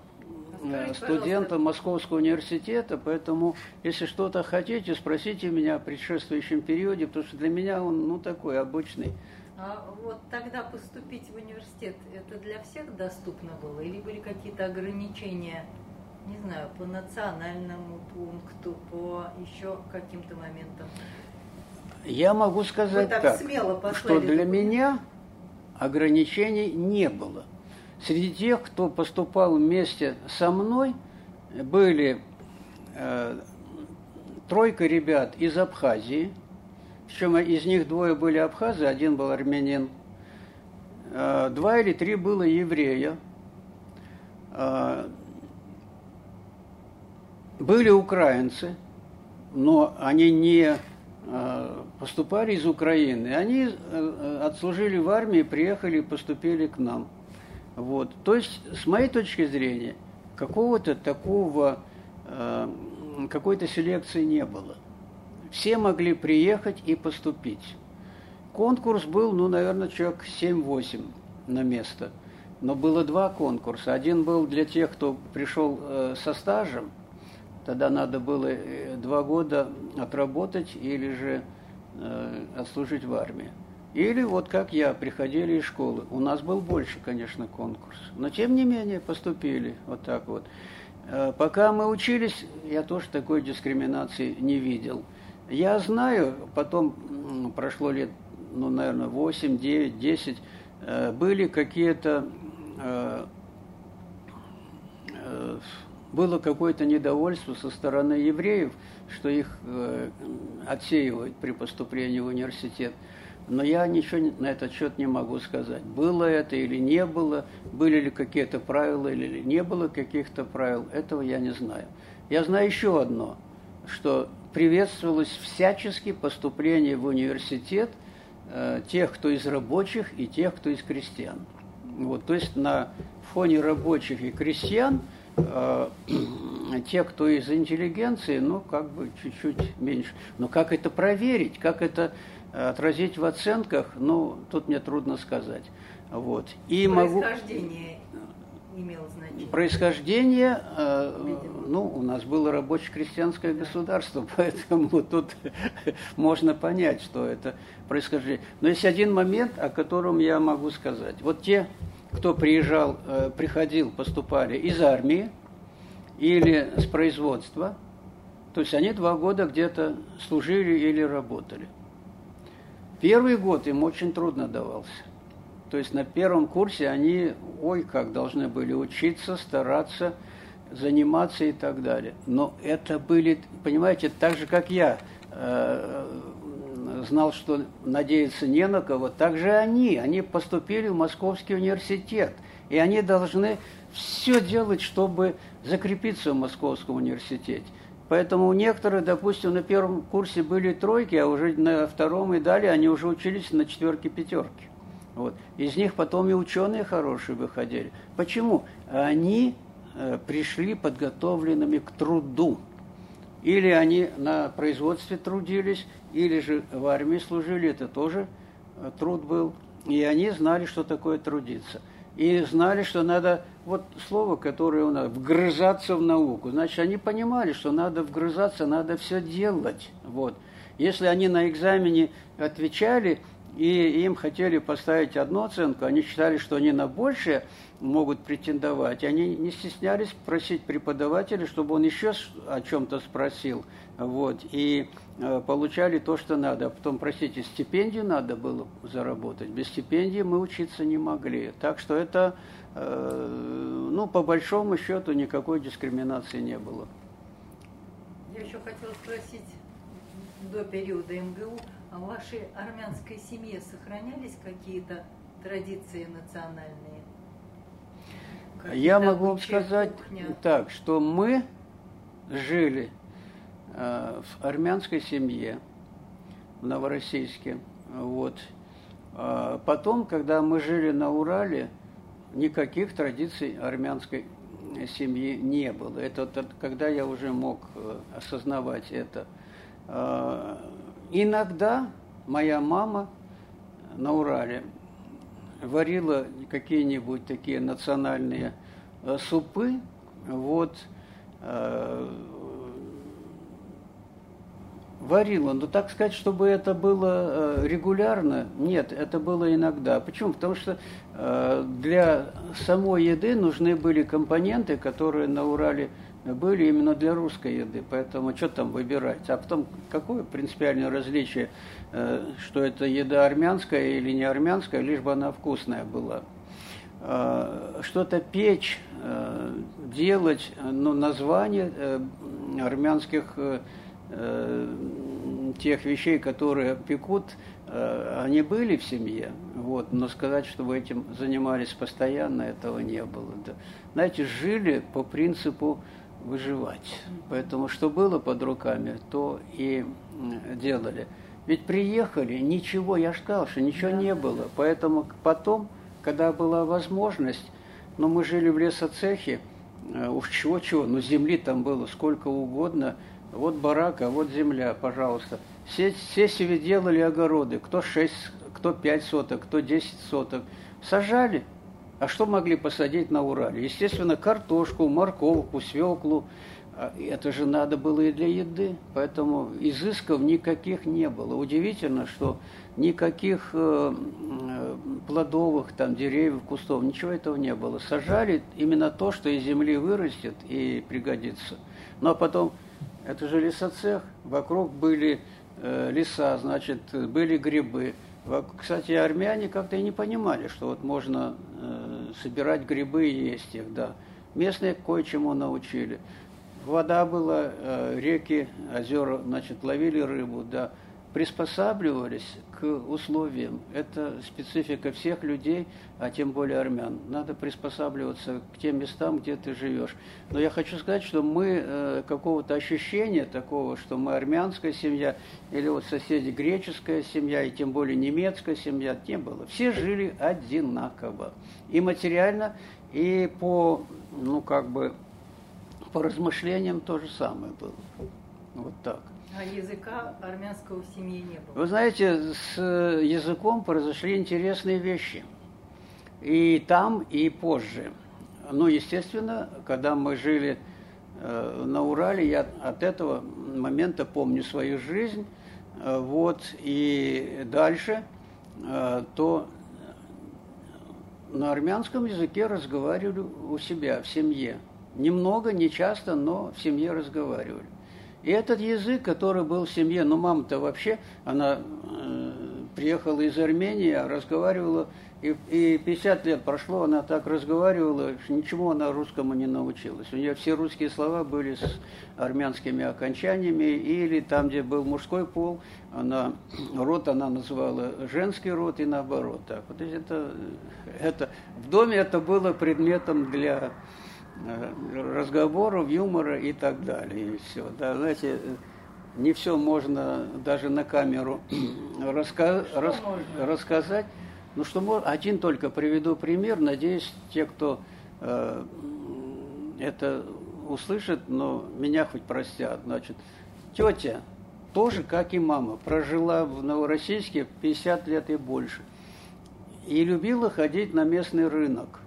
э, студентом Московского университета, поэтому, если что-то хотите, спросите меня о предшествующем периоде, потому что для меня он, ну, такой обычный. А вот тогда поступить в университет, это для всех доступно было? Или были какие-то ограничения не знаю, по национальному пункту, по еще каким-то моментам? Я могу сказать так, так что для меня ограничений не было. Среди тех, кто поступал вместе со мной, были э, тройка ребят из Абхазии, причем из них двое были абхазы, один был армянин, э, два или три было еврея, э, были украинцы, но они не э, поступали из Украины. Они э, отслужили в армии, приехали и поступили к нам. Вот. То есть, с моей точки зрения, какого-то такого, э, какой-то селекции не было. Все могли приехать и поступить. Конкурс был, ну, наверное, человек 7-8 на место. Но было два конкурса. Один был для тех, кто пришел со стажем – Тогда надо было э, два года отработать или же э, отслужить в армии. Или вот как я, приходили из школы. У нас был больше, конечно, конкурс. Но тем не менее поступили вот так вот. Э, пока мы учились, я тоже такой дискриминации не видел. Я знаю, потом прошло лет, ну, наверное, 8, 9, 10, были какие-то э, э, было какое-то недовольство со стороны евреев, что их э, отсеивают при поступлении в университет. Но я ничего на этот счет не могу сказать. Было это или не было, были ли какие-то правила или не было каких-то правил, этого я не знаю. Я знаю еще одно, что приветствовалось всячески поступление в университет э, тех, кто из рабочих, и тех, кто из крестьян. Вот, то есть на фоне рабочих и крестьян – те, кто из интеллигенции, ну, как бы чуть-чуть меньше. Но как это проверить, как это отразить в оценках, ну, тут мне трудно сказать. Вот. И Происхождение могу... имело значение? Происхождение, э, ну, у нас было рабоче-крестьянское государство, поэтому тут можно понять, что это происхождение. Но есть один момент, о котором я могу сказать. Вот те, кто приезжал, э, приходил, поступали из армии или с производства, то есть они два года где-то служили или работали. Первый год им очень трудно давался. То есть на первом курсе они, ой, как должны были учиться, стараться, заниматься и так далее. Но это были, понимаете, так же, как я э, знал, что надеяться не на кого, так же они. Они поступили в Московский университет. И они должны все делать, чтобы закрепиться в Московском университете. Поэтому у некоторых, допустим, на первом курсе были тройки, а уже на втором и далее они уже учились на четверке, пятерке. Вот. Из них потом и ученые хорошие выходили. Почему? Они э, пришли подготовленными к труду. Или они на производстве трудились, или же в армии служили, это тоже э, труд был. И они знали, что такое трудиться. И знали, что надо, вот слово, которое у нас, вгрызаться в науку. Значит, они понимали, что надо вгрызаться, надо все делать. Вот. Если они на экзамене отвечали, и им хотели поставить одну оценку, они считали, что они на большее могут претендовать. Они не стеснялись просить преподавателя, чтобы он еще о чем-то спросил. Вот, и э, получали то, что надо. А потом, простите, стипендию надо было заработать. Без стипендии мы учиться не могли. Так что это, э, ну, по большому счету, никакой дискриминации не было. Я еще хотела спросить до периода МГУ, а в вашей армянской семье сохранялись какие-то традиции национальные? Я могу вам сказать кухня? так, что мы жили э, в армянской семье в Новороссийске. Вот. А потом, когда мы жили на Урале, никаких традиций армянской семьи не было. Это когда я уже мог э, осознавать это. А, Иногда моя мама на Урале варила какие-нибудь такие национальные э, супы, вот, э, варила, но так сказать, чтобы это было э, регулярно, нет, это было иногда. Почему? Потому что для самой еды нужны были компоненты, которые на Урале были именно для русской еды, поэтому что там выбирать? А потом, какое принципиальное различие, э, что это еда армянская или не армянская, лишь бы она вкусная была. Э, что-то печь, э, делать, ну, название армянских тех вещей, которые пекут, они были в семье, вот, но сказать, что вы этим занимались постоянно, этого не было. Знаете, жили по принципу выживать. Поэтому что было под руками, то и делали. Ведь приехали, ничего, я же сказал, что ничего не было. Поэтому потом, когда была возможность, но ну, мы жили в лесоцехе, э, уж чего-чего, но земли там было сколько угодно. Вот барак, а вот земля, пожалуйста. Все, все себе делали огороды, кто 6, кто 5 соток, кто 10 соток. Сажали, а что могли посадить на Урале? Естественно, картошку, морковку, свеклу. А это же надо было и для еды. Поэтому изысков никаких не было. Удивительно, что никаких э, плодовых там деревьев, кустов, ничего этого не было. Сажали именно то, что из земли вырастет и пригодится. Ну а потом, это же лесоцех, вокруг были э, леса, значит, были грибы. Кстати, армяне как-то и не понимали, что вот можно э, собирать грибы и есть их, да. Местные кое-чему научили. Вода была, э, реки, озера, значит, ловили рыбу, да приспосабливались условиям. Это специфика всех людей, а тем более армян. Надо приспосабливаться к тем местам, где ты живешь. Но я хочу сказать, что мы э, какого-то ощущения такого, что мы армянская семья, или вот соседи греческая семья, и тем более немецкая семья, не было. Все жили одинаково. И материально, и по, ну как бы, по размышлениям то же самое было. Вот так. А языка армянского в семье не было? Вы знаете, с языком произошли интересные вещи. И там, и позже. Ну, естественно, когда мы жили э, на Урале, я от этого момента помню свою жизнь. Э, вот, и дальше, э, то на армянском языке разговаривали у себя, в семье. Немного, не часто, но в семье разговаривали. И этот язык, который был в семье, ну мама-то вообще, она э, приехала из Армении, разговаривала, и, и 50 лет прошло, она так разговаривала, ничего она русскому не научилась. У нее все русские слова были с армянскими окончаниями, или там, где был мужской пол, она, род она называла женский род и наоборот. Так. Вот это, это, в доме это было предметом для Э, разговоров, юмора и так далее. И все. Да, знаете, не все можно даже на камеру раска рас можно? рассказать. Ну что можно, один только приведу пример. Надеюсь, те, кто э, это услышит, но меня хоть простят. Значит, тетя тоже, как и мама, прожила в Новороссийске 50 лет и больше. И любила ходить на местный рынок.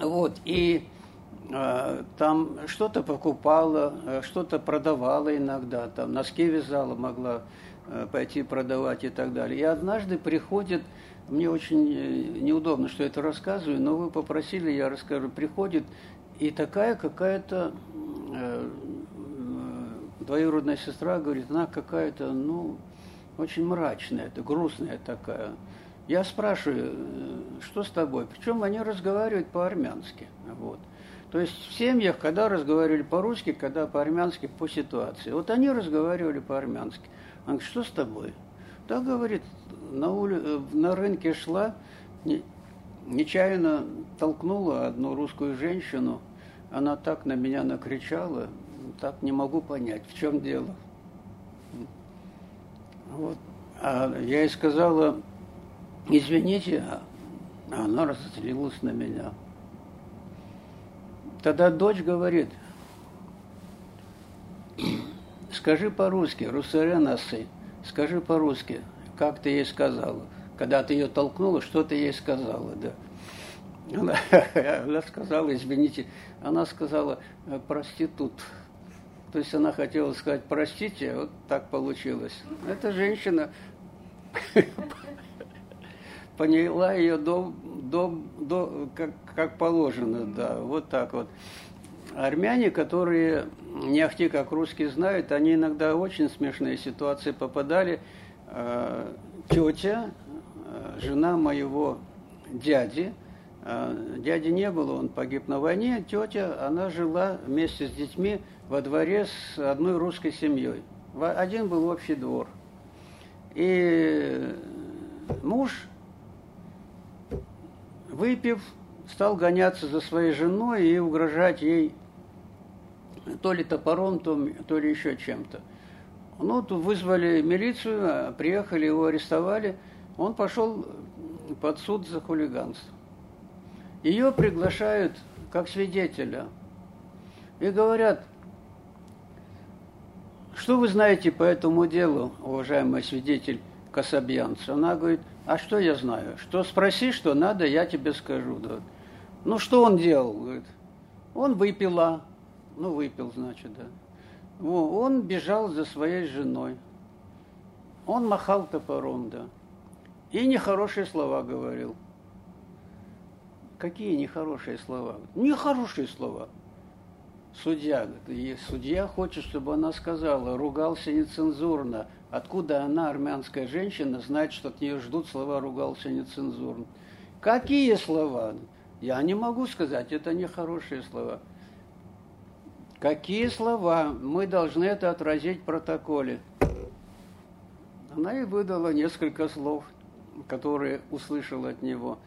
Вот, и там что-то покупала, э, что-то продавала иногда, там носки вязала, могла э, пойти продавать и так далее. И однажды приходит, мне очень э, неудобно, что это рассказываю, но вы попросили, я расскажу, приходит и такая какая-то двоюродная сестра говорит, она какая-то, ну, очень мрачная, это грустная такая. Я спрашиваю, что с тобой? Причем они разговаривают по-армянски. Вот. То есть в семьях, когда разговаривали по-русски, когда по-армянски, по ситуации. Вот они разговаривали по-армянски. Он говорит, что с тобой? Да, говорит, на, ули... Э, на рынке шла, не... нечаянно толкнула одну русскую женщину. Она так на меня накричала, так не могу понять, в чем дело. Вот. А я ей сказала, извините, а она разозлилась на меня. Тогда дочь говорит, скажи по-русски, русаренасы, скажи по-русски, как ты ей сказала. Когда ты ее толкнула, что ты ей сказала, да. Она, она сказала, извините, она сказала, «Э, проститут. То есть она хотела сказать, простите, вот так получилось. Эта женщина поняла ее до, до, до, как, как положено, да, вот так вот. Армяне, которые не ахти как русские знают, они иногда очень смешные ситуации попадали. Э, тетя, э, жена моего дяди, э, дяди не было, он погиб на войне, тетя, она жила вместе с детьми во дворе с одной русской семьей. Один был общий двор. И муж выпив, стал гоняться за своей женой и угрожать ей то ли топором, то, то ли еще чем-то. Ну, тут вызвали милицию, приехали, его арестовали. Он пошел под суд за хулиганство. Ее приглашают как свидетеля. И говорят, что вы знаете по этому делу, уважаемый свидетель Касабьянц? Она говорит, а что я знаю? Что спроси, что надо, я тебе скажу. Ну, что он делал? Говорит, он выпила. Ну, выпил, значит, да. Он бежал за своей женой. Он махал топором, да. И нехорошие слова говорил. Какие нехорошие слова? Нехорошие слова. Судья, судья хочет, чтобы она сказала, ругался нецензурно, Откуда она, армянская женщина, знает, что от нее ждут слова «ругался нецензурно»? Какие слова? Я не могу сказать, это нехорошие слова. Какие слова? Мы должны это отразить в протоколе. Она и выдала несколько слов, которые услышала от него.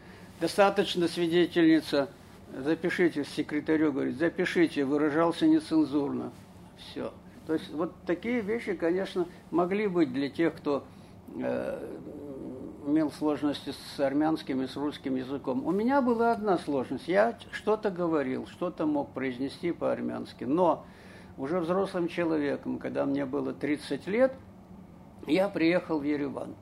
Достаточно свидетельница, запишите, секретарю говорит, запишите, выражался нецензурно. Все. То есть вот такие вещи, конечно, могли быть для тех, кто э, имел сложности с армянским и с русским языком. У меня была одна сложность. Я что-то говорил, что-то мог произнести по-армянски. Но уже взрослым человеком, когда мне было 30 лет, я приехал в Ереван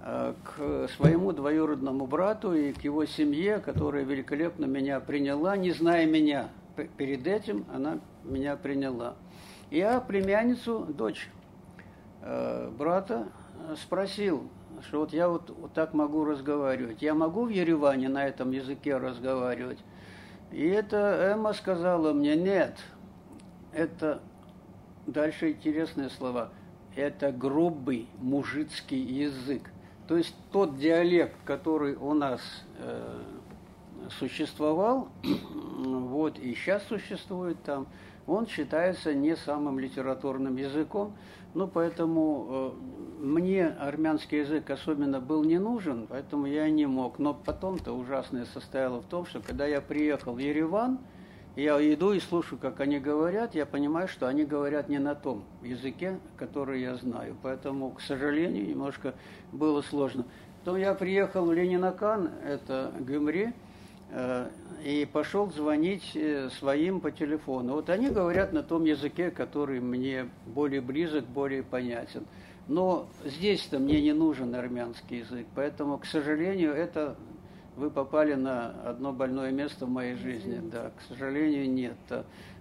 э, к своему двоюродному брату и к его семье, которая великолепно меня приняла, не зная меня. Перед этим она меня приняла. Я племянницу, дочь э, брата, спросил, что вот я вот, вот так могу разговаривать. Я могу в Ереване на этом языке разговаривать? И это Эмма сказала мне, нет, это, дальше интересные слова, это грубый мужицкий язык. То есть тот диалект, который у нас э, существовал, вот и сейчас существует там, он считается не самым литературным языком, ну, поэтому э, мне армянский язык особенно был не нужен, поэтому я не мог. Но потом-то ужасное состояло в том, что когда я приехал в Ереван, я иду и слушаю, как они говорят, я понимаю, что они говорят не на том языке, который я знаю. Поэтому, к сожалению, немножко было сложно. Потом я приехал в Ленинакан, это Гюмри, и пошел звонить э, своим по телефону. Вот они говорят на том языке, который мне более близок, более понятен. Но здесь-то мне не нужен армянский язык, поэтому, к сожалению, это вы попали на одно больное место в моей жизни. Да, к сожалению, нет.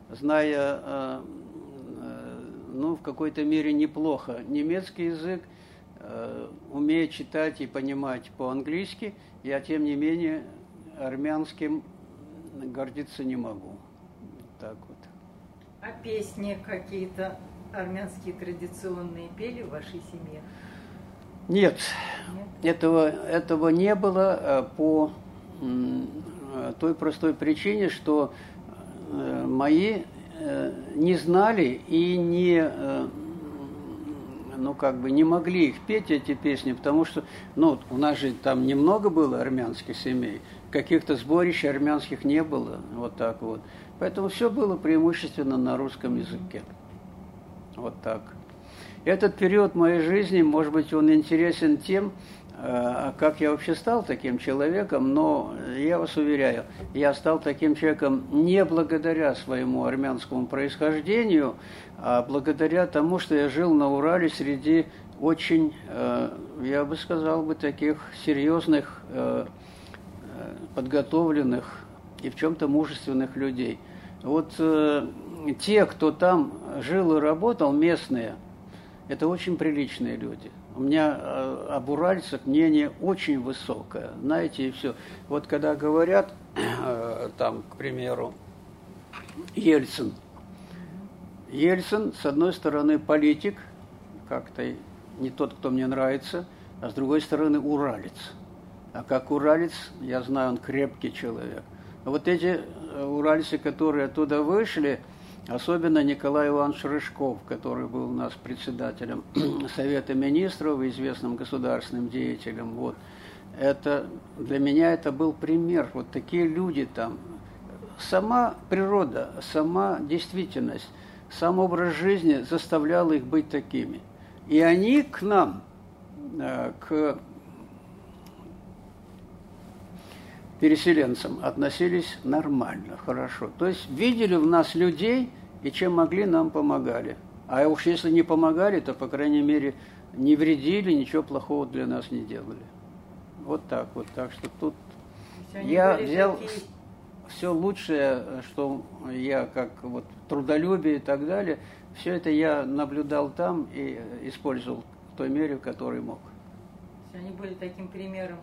Зная, э, э, ну, в какой-то мере неплохо немецкий язык, умея читать и понимать по-английски, я, тем не менее, армянским гордиться не могу. Так вот. А песни какие-то армянские традиционные пели в вашей семье? Нет, Нет? Этого, этого не было э, по э, той простой причине, что э, мои не знали и не, ну как бы не могли их петь эти песни, потому что, ну, у нас же там немного было армянских семей, каких-то сборищ армянских не было, вот так вот. Поэтому все было преимущественно на русском языке. Вот так. Этот период моей жизни, может быть, он интересен тем, э, как я вообще стал таким человеком, но я вас уверяю, я стал таким человеком не благодаря своему армянскому происхождению, а благодаря тому, что я жил на Урале среди очень, э, я бы сказал бы, таких серьезных э, подготовленных и в чем-то мужественных людей. Вот э, те, кто там жил и работал, местные, это очень приличные люди. У меня э, об уральцах мнение очень высокое, знаете, и все. Вот когда говорят, э, там, к примеру, Ельцин. Ельцин, с одной стороны, политик, как-то не тот, кто мне нравится, а с другой стороны, уралец – а как уралец, я знаю, он крепкий человек. Вот эти э, уральцы, которые оттуда вышли, особенно Николай Иванович Рыжков, который был у нас председателем Совета Министров, известным государственным деятелем, вот, это, для меня это был пример. Вот такие люди там. Сама природа, сама действительность, сам образ жизни заставлял их быть такими. И они к нам, э, к переселенцам относились нормально, хорошо. То есть видели в нас людей и чем могли, нам помогали. А уж если не помогали, то, по крайней мере, не вредили, ничего плохого для нас не делали. Вот так вот. Так что тут я взял такие... все лучшее, что я как вот трудолюбие и так далее, все это я наблюдал там и использовал в той мере, в которой мог. Они были таким примером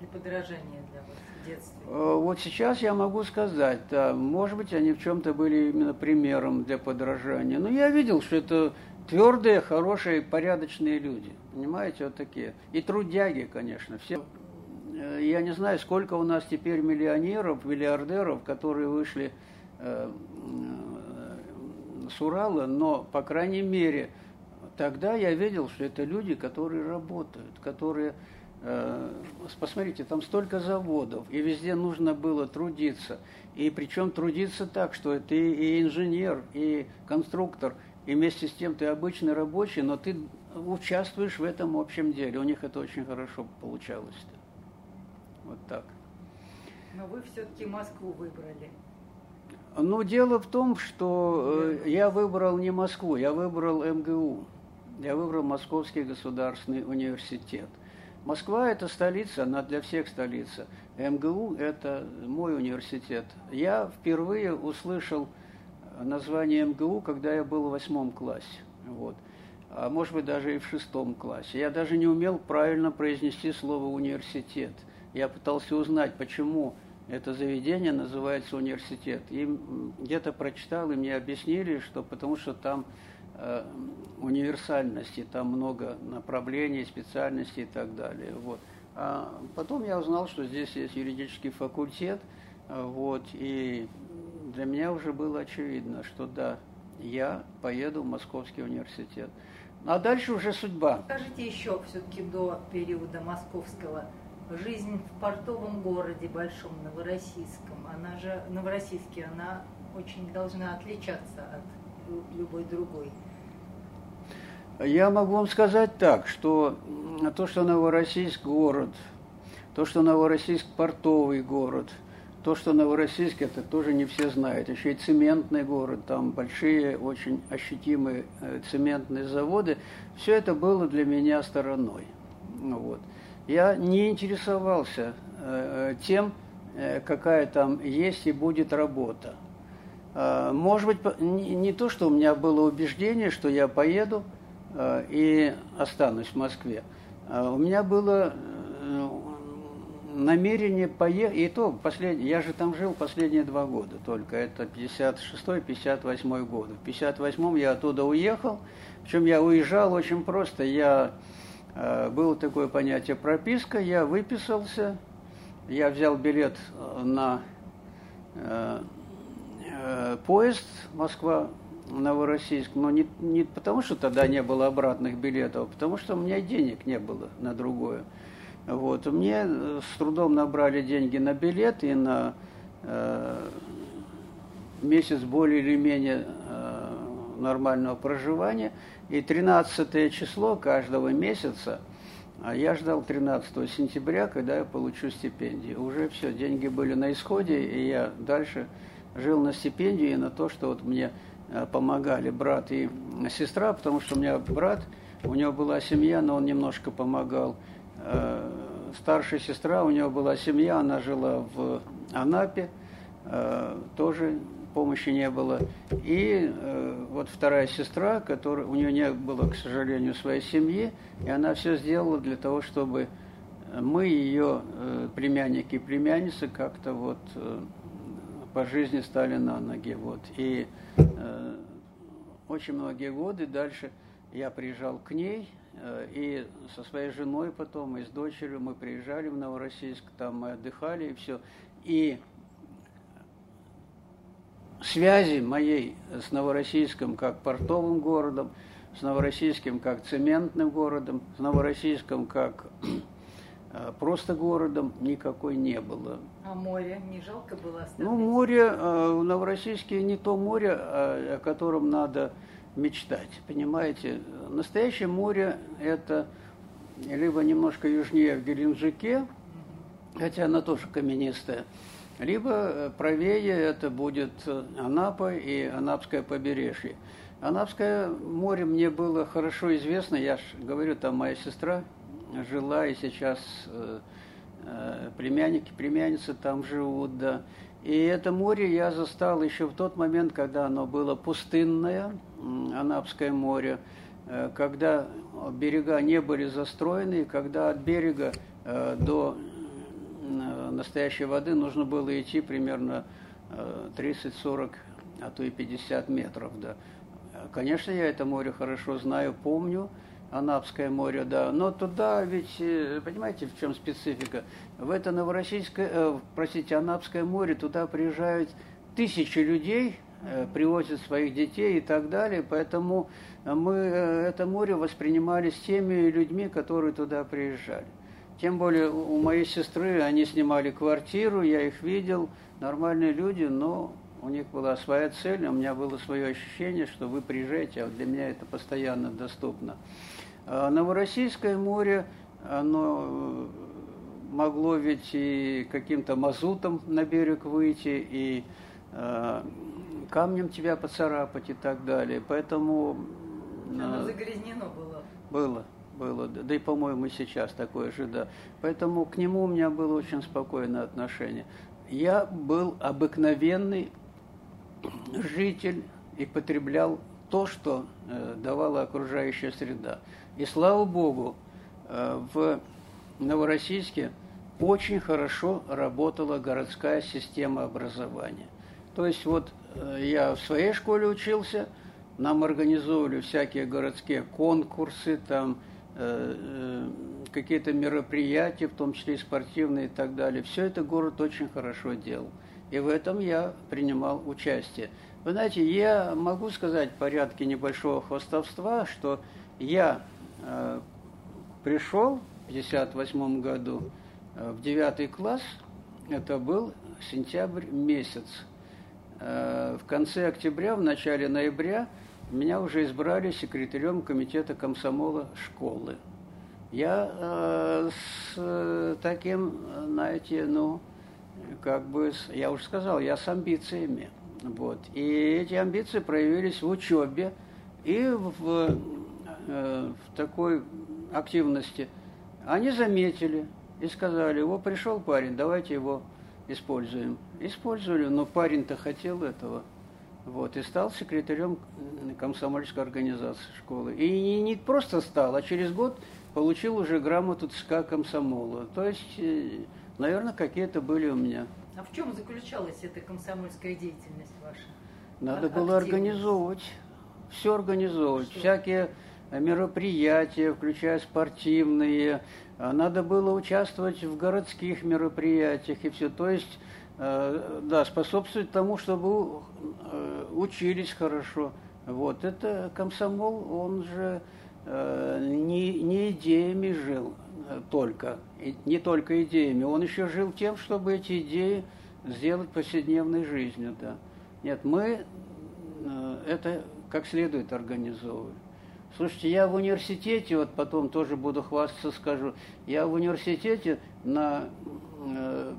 для подражания для вас детстве? Э, вот сейчас я могу сказать, да, может быть, они в чем-то были именно примером для подражания. Но я видел, что это твердые, хорошие, порядочные люди. Понимаете, вот такие. И трудяги, конечно. Все. Э, я не знаю, сколько у нас теперь миллионеров, миллиардеров, которые вышли э, с Урала, но, по крайней мере, тогда я видел, что это люди, которые работают, которые посмотрите, там столько заводов, и везде нужно было трудиться. И причем трудиться так, что ты и инженер, и конструктор, и вместе с тем ты обычный рабочий, но ты участвуешь в этом общем деле. У них это очень хорошо получалось. -то. Вот так. Но вы все-таки Москву выбрали. Ну, дело в том, что э, я выбрал не Москву, я выбрал МГУ. Я выбрал Московский государственный университет. Москва – это столица, она для всех столица. МГУ – это мой университет. Я впервые услышал название МГУ, когда я был в восьмом классе. Вот. А может быть, даже и в шестом классе. Я даже не умел правильно произнести слово «университет». Я пытался узнать, почему это заведение называется университет. И где-то прочитал, и мне объяснили, что потому что там универсальности, там много направлений, специальностей и так далее. Вот. А потом я узнал, что здесь есть юридический факультет, э, вот, и для меня уже было очевидно, что да, я поеду в Московский университет. А дальше уже судьба. Скажите еще все-таки до периода московского жизнь в портовом городе большом Новороссийском, она же Новороссийске, она очень должна отличаться от любой другой. Я могу вам сказать так, что то, что Новороссийск город, то, что Новороссийск портовый город, то, что Новороссийск, это тоже не все знают. Еще и цементный город, там большие, очень ощутимые э, цементные заводы. Все это было для меня стороной. Вот. Я не интересовался э, тем, э, какая там есть и будет работа. Может быть, не то, что у меня было убеждение, что я поеду – и останусь в Москве. А у меня было э, намерение поехать, и то последний, я же там жил последние два года только, это 56-58 год. В 58-м я оттуда уехал, причем я уезжал очень просто, я, э, было такое понятие прописка, я выписался, я взял билет на поезд Москва Новороссийск, но не, не потому, что тогда не было обратных билетов, а потому что у меня денег не было на другое. Вот. Мне э, с трудом набрали деньги на билет и на э, месяц более или менее э, нормального проживания. И 13 число каждого месяца, а я ждал 13 сентября, когда я получу стипендию. Уже все, деньги были на исходе, и я дальше жил на стипендию и на то, что вот мне помогали брат и сестра, потому что у меня брат, у него была семья, но он немножко помогал. Э, старшая сестра, у него была семья, она жила в Анапе, э, тоже помощи не было. И вот вторая сестра, которая, у нее не было, к сожалению, своей семьи, и она все сделала для того, чтобы мы, ее племянники и племянницы, как-то вот по жизни стали на ноги. Вот. И э, очень многие годы дальше я приезжал к ней, э, и со своей женой потом, и с дочерью мы приезжали в Новороссийск, там мы отдыхали и все. И связи моей с Новороссийском как портовым городом, с Новороссийским как цементным городом, с Новороссийском как э, просто городом никакой не было. А море не жалко было оставить? Ну, море э, в Новороссийске не то море, о котором надо мечтать, понимаете? Настоящее море – это либо немножко южнее в Геленджике, хотя она тоже каменистая, либо э, правее это будет Анапа и Анапское побережье. Анапское море мне было хорошо известно, я же говорю, там моя сестра жила и сейчас э, Э, племянники, племянницы там живут, да. И это море я застал еще в тот момент, когда оно было пустынное, Анапское море, э, когда берега не были застроены, когда от берега э, до настоящей воды нужно было идти примерно 30-40, а то и 50 метров. Да. Конечно, я это море хорошо знаю, помню, Анапское море, да. Но туда ведь, э, понимаете, в чем специфика? В это Новороссийское, э, простите, Анапское море, туда приезжают тысячи людей, э, привозят своих детей и так далее. Поэтому мы э, это море воспринимали с теми людьми, которые туда приезжали. Тем более у моей сестры они снимали квартиру, я их видел, нормальные люди, но у них была своя цель, у меня было свое ощущение, что вы приезжаете, а для меня это постоянно доступно. А Новороссийское море, оно э, могло ведь и каким-то мазутом на берег выйти, и камнем тебя поцарапать и так далее. Поэтому... Оно загрязнено было. Было, было. Да и, по-моему, сейчас такое же, да. Поэтому к нему у меня было очень спокойное отношение. Я был обыкновенный житель и потреблял то, что э, давала окружающая среда. И слава Богу, э, в Новороссийске очень хорошо работала городская система образования. То есть вот э, я в своей школе учился, нам организовывали всякие городские конкурсы, там э, какие-то мероприятия, в том числе и спортивные и так далее. Все это город очень хорошо делал. И в этом я принимал участие. Вы знаете, я могу сказать в порядке небольшого хвостовства, что я пришел в 1958 году э, в девятый класс, это был сентябрь месяц. Э, в конце октября, в начале ноября меня уже избрали секретарем комитета комсомола школы. Я э, с таким, знаете, ну, как бы, я уже сказал, я с амбициями. Вот. И эти амбиции проявились в учебе и в, э, в такой активности. Они заметили и сказали, вот пришел парень, давайте его используем. Использовали, но парень-то хотел этого. Вот, и стал секретарем комсомольской организации школы. И не, не просто стал, а через год получил уже грамоту ЦК комсомола. То есть, э, наверное, какие-то были у меня а в чем заключалась эта комсомольская деятельность ваша? Надо было организовывать, все организовывать, Что? всякие мероприятия, включая спортивные. А надо было участвовать в городских мероприятиях и все. То есть, э, да, способствовать тому, чтобы э, учились хорошо. Вот это комсомол, он же э, не, не идеями жил, только, не только идеями, он еще жил тем, чтобы эти идеи сделать повседневной жизнью. Да. Нет, мы это как следует организовываем. Слушайте, я в университете, вот потом тоже буду хвастаться, скажу, я в университете на э,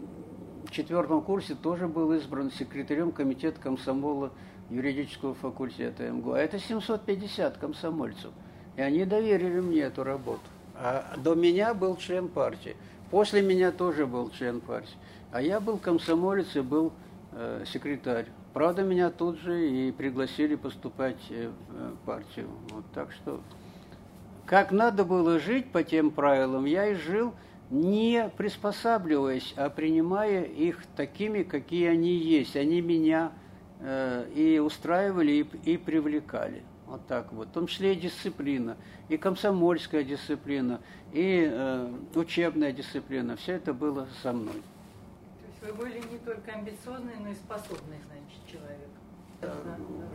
четвертом курсе тоже был избран секретарем комитета комсомола юридического факультета МГУ. А это 750 комсомольцев. И они доверили мне эту работу. А до меня был член партии. После меня тоже был член партии. А я был комсомолец и был э, секретарь. Правда, меня тут же и пригласили поступать э, в партию. Вот так что, как надо было жить по тем правилам, я и жил, не приспосабливаясь, а принимая их такими, какие они есть. Они меня э, и устраивали, и, и привлекали. Вот так вот. В том числе и дисциплина, и комсомольская дисциплина, и э, учебная дисциплина. Все это было со мной. Вы были не только амбициозный, но и способный, значит, человек.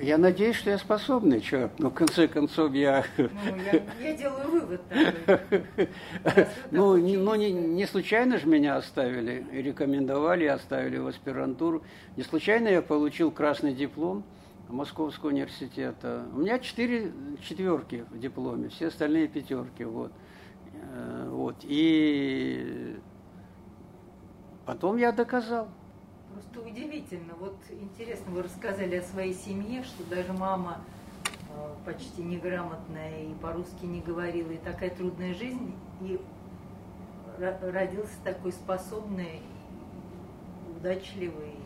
Я надеюсь, что я способный человек, но в конце концов я... Ну, я, я делаю вывод такой. Ну, не, ну не, не случайно же меня оставили, рекомендовали, оставили в аспирантуру. Не случайно я получил красный диплом. Московского университета. У меня четыре четверки в дипломе, все остальные пятерки. Вот. Э, вот. И потом я доказал. Просто удивительно. Вот интересно, вы рассказали о своей семье, что даже мама э, почти неграмотная и по-русски не говорила, и такая трудная жизнь, и родился такой способный, удачливый,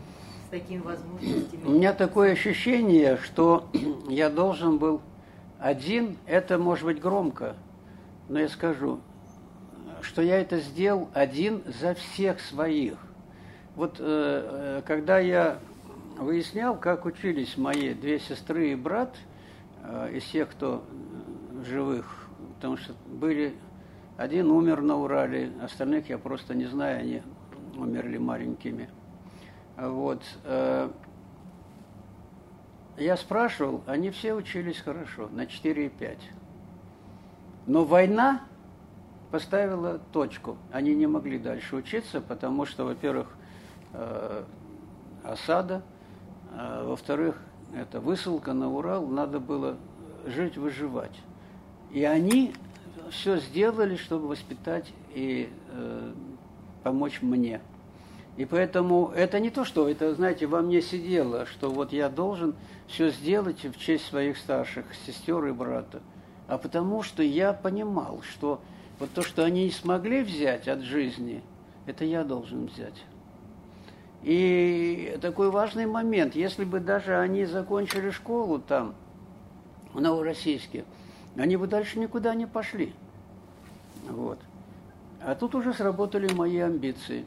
с такими возможностями? У меня такое ощущение, что я должен был один, это может быть громко, но я скажу, что я это сделал один за всех своих. Вот э, э когда я выяснял, как учились мои две сестры и брат э, из тех, кто живых, потому что были один умер на Урале, остальных я просто не знаю, они умерли маленькими. Вот. Э, я спрашивал, они все учились хорошо, на 4,5. Но война поставила точку. Они не могли дальше учиться, потому что, во-первых, э, осада, а во-вторых, это высылка на Урал, надо было жить, выживать. И они все сделали, чтобы воспитать и э, помочь мне. И поэтому это не то, что это, знаете, во мне сидело, что вот я должен все сделать в честь своих старших сестер и брата, а потому что я понимал, что вот то, что они не смогли взять от жизни, это я должен взять. И такой важный момент, если бы даже они закончили школу там, в Новороссийске, они бы дальше никуда не пошли. Вот. А тут уже сработали мои амбиции.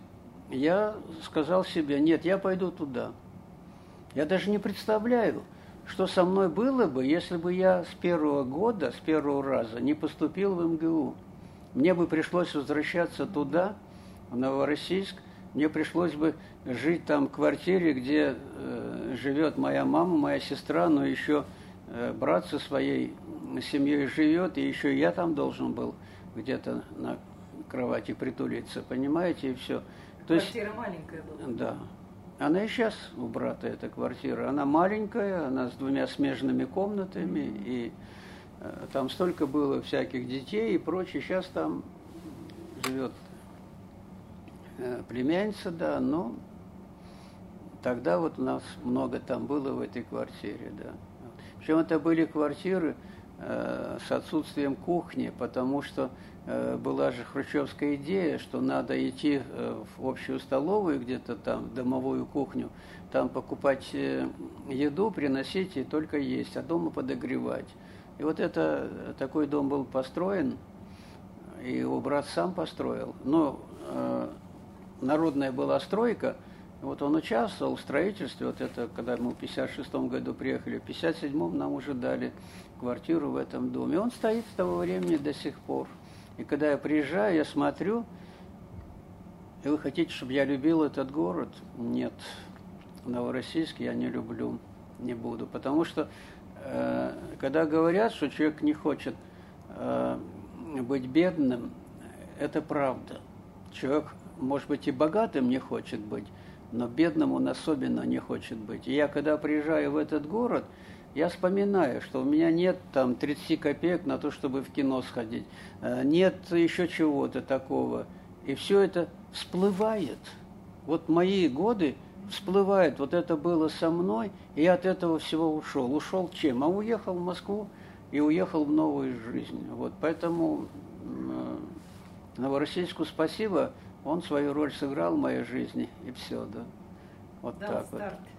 Я сказал себе, нет, я пойду туда. Я даже не представляю, что со мной было бы, если бы я с первого года, с первого раза не поступил в МГУ. Мне бы пришлось возвращаться туда, в Новороссийск, мне пришлось бы жить там в квартире, где э, живет моя мама, моя сестра, но еще э, брат со своей семьей живет, и еще я там должен был где-то на кровати притулиться, понимаете, и все. То Квартира есть, маленькая была. Да. Она и сейчас у брата эта квартира. Она маленькая, она с двумя смежными комнатами, mm-hmm. и там столько было всяких детей и прочее. Сейчас там живет э, племянница, да, но тогда вот у нас много там было в этой квартире, да. Причем это были квартиры э, с отсутствием кухни, потому что Э, была же хрущевская идея, что надо идти э, в общую столовую, где-то там, домовую кухню, там покупать э, еду, приносить и только есть, а дома подогревать. И вот это, такой дом был построен, и его брат сам построил. Но э, народная была стройка, вот он участвовал в строительстве, вот это, когда мы в 56 году приехали, в 57-м нам уже дали квартиру в этом доме. Он стоит с того времени до сих пор. И когда я приезжаю, я смотрю, и вы хотите, чтобы я любил этот город? Нет, Новороссийск я не люблю, не буду. Потому что, когда говорят, что человек не хочет э, быть бедным, это правда. Человек, может быть, и богатым не хочет быть, но бедным он особенно не хочет быть. И я, когда приезжаю в этот город – я вспоминаю, что у меня нет там 30 копеек на то, чтобы в кино сходить, э, нет еще чего-то такого. И все это всплывает. Вот мои годы всплывают, вот это было со мной, и я от этого всего ушел. Ушел чем? А уехал в Москву и уехал в новую жизнь. Вот поэтому э, Новороссийску спасибо, он свою роль сыграл в моей жизни, и все, да. Вот Дал так старт. вот.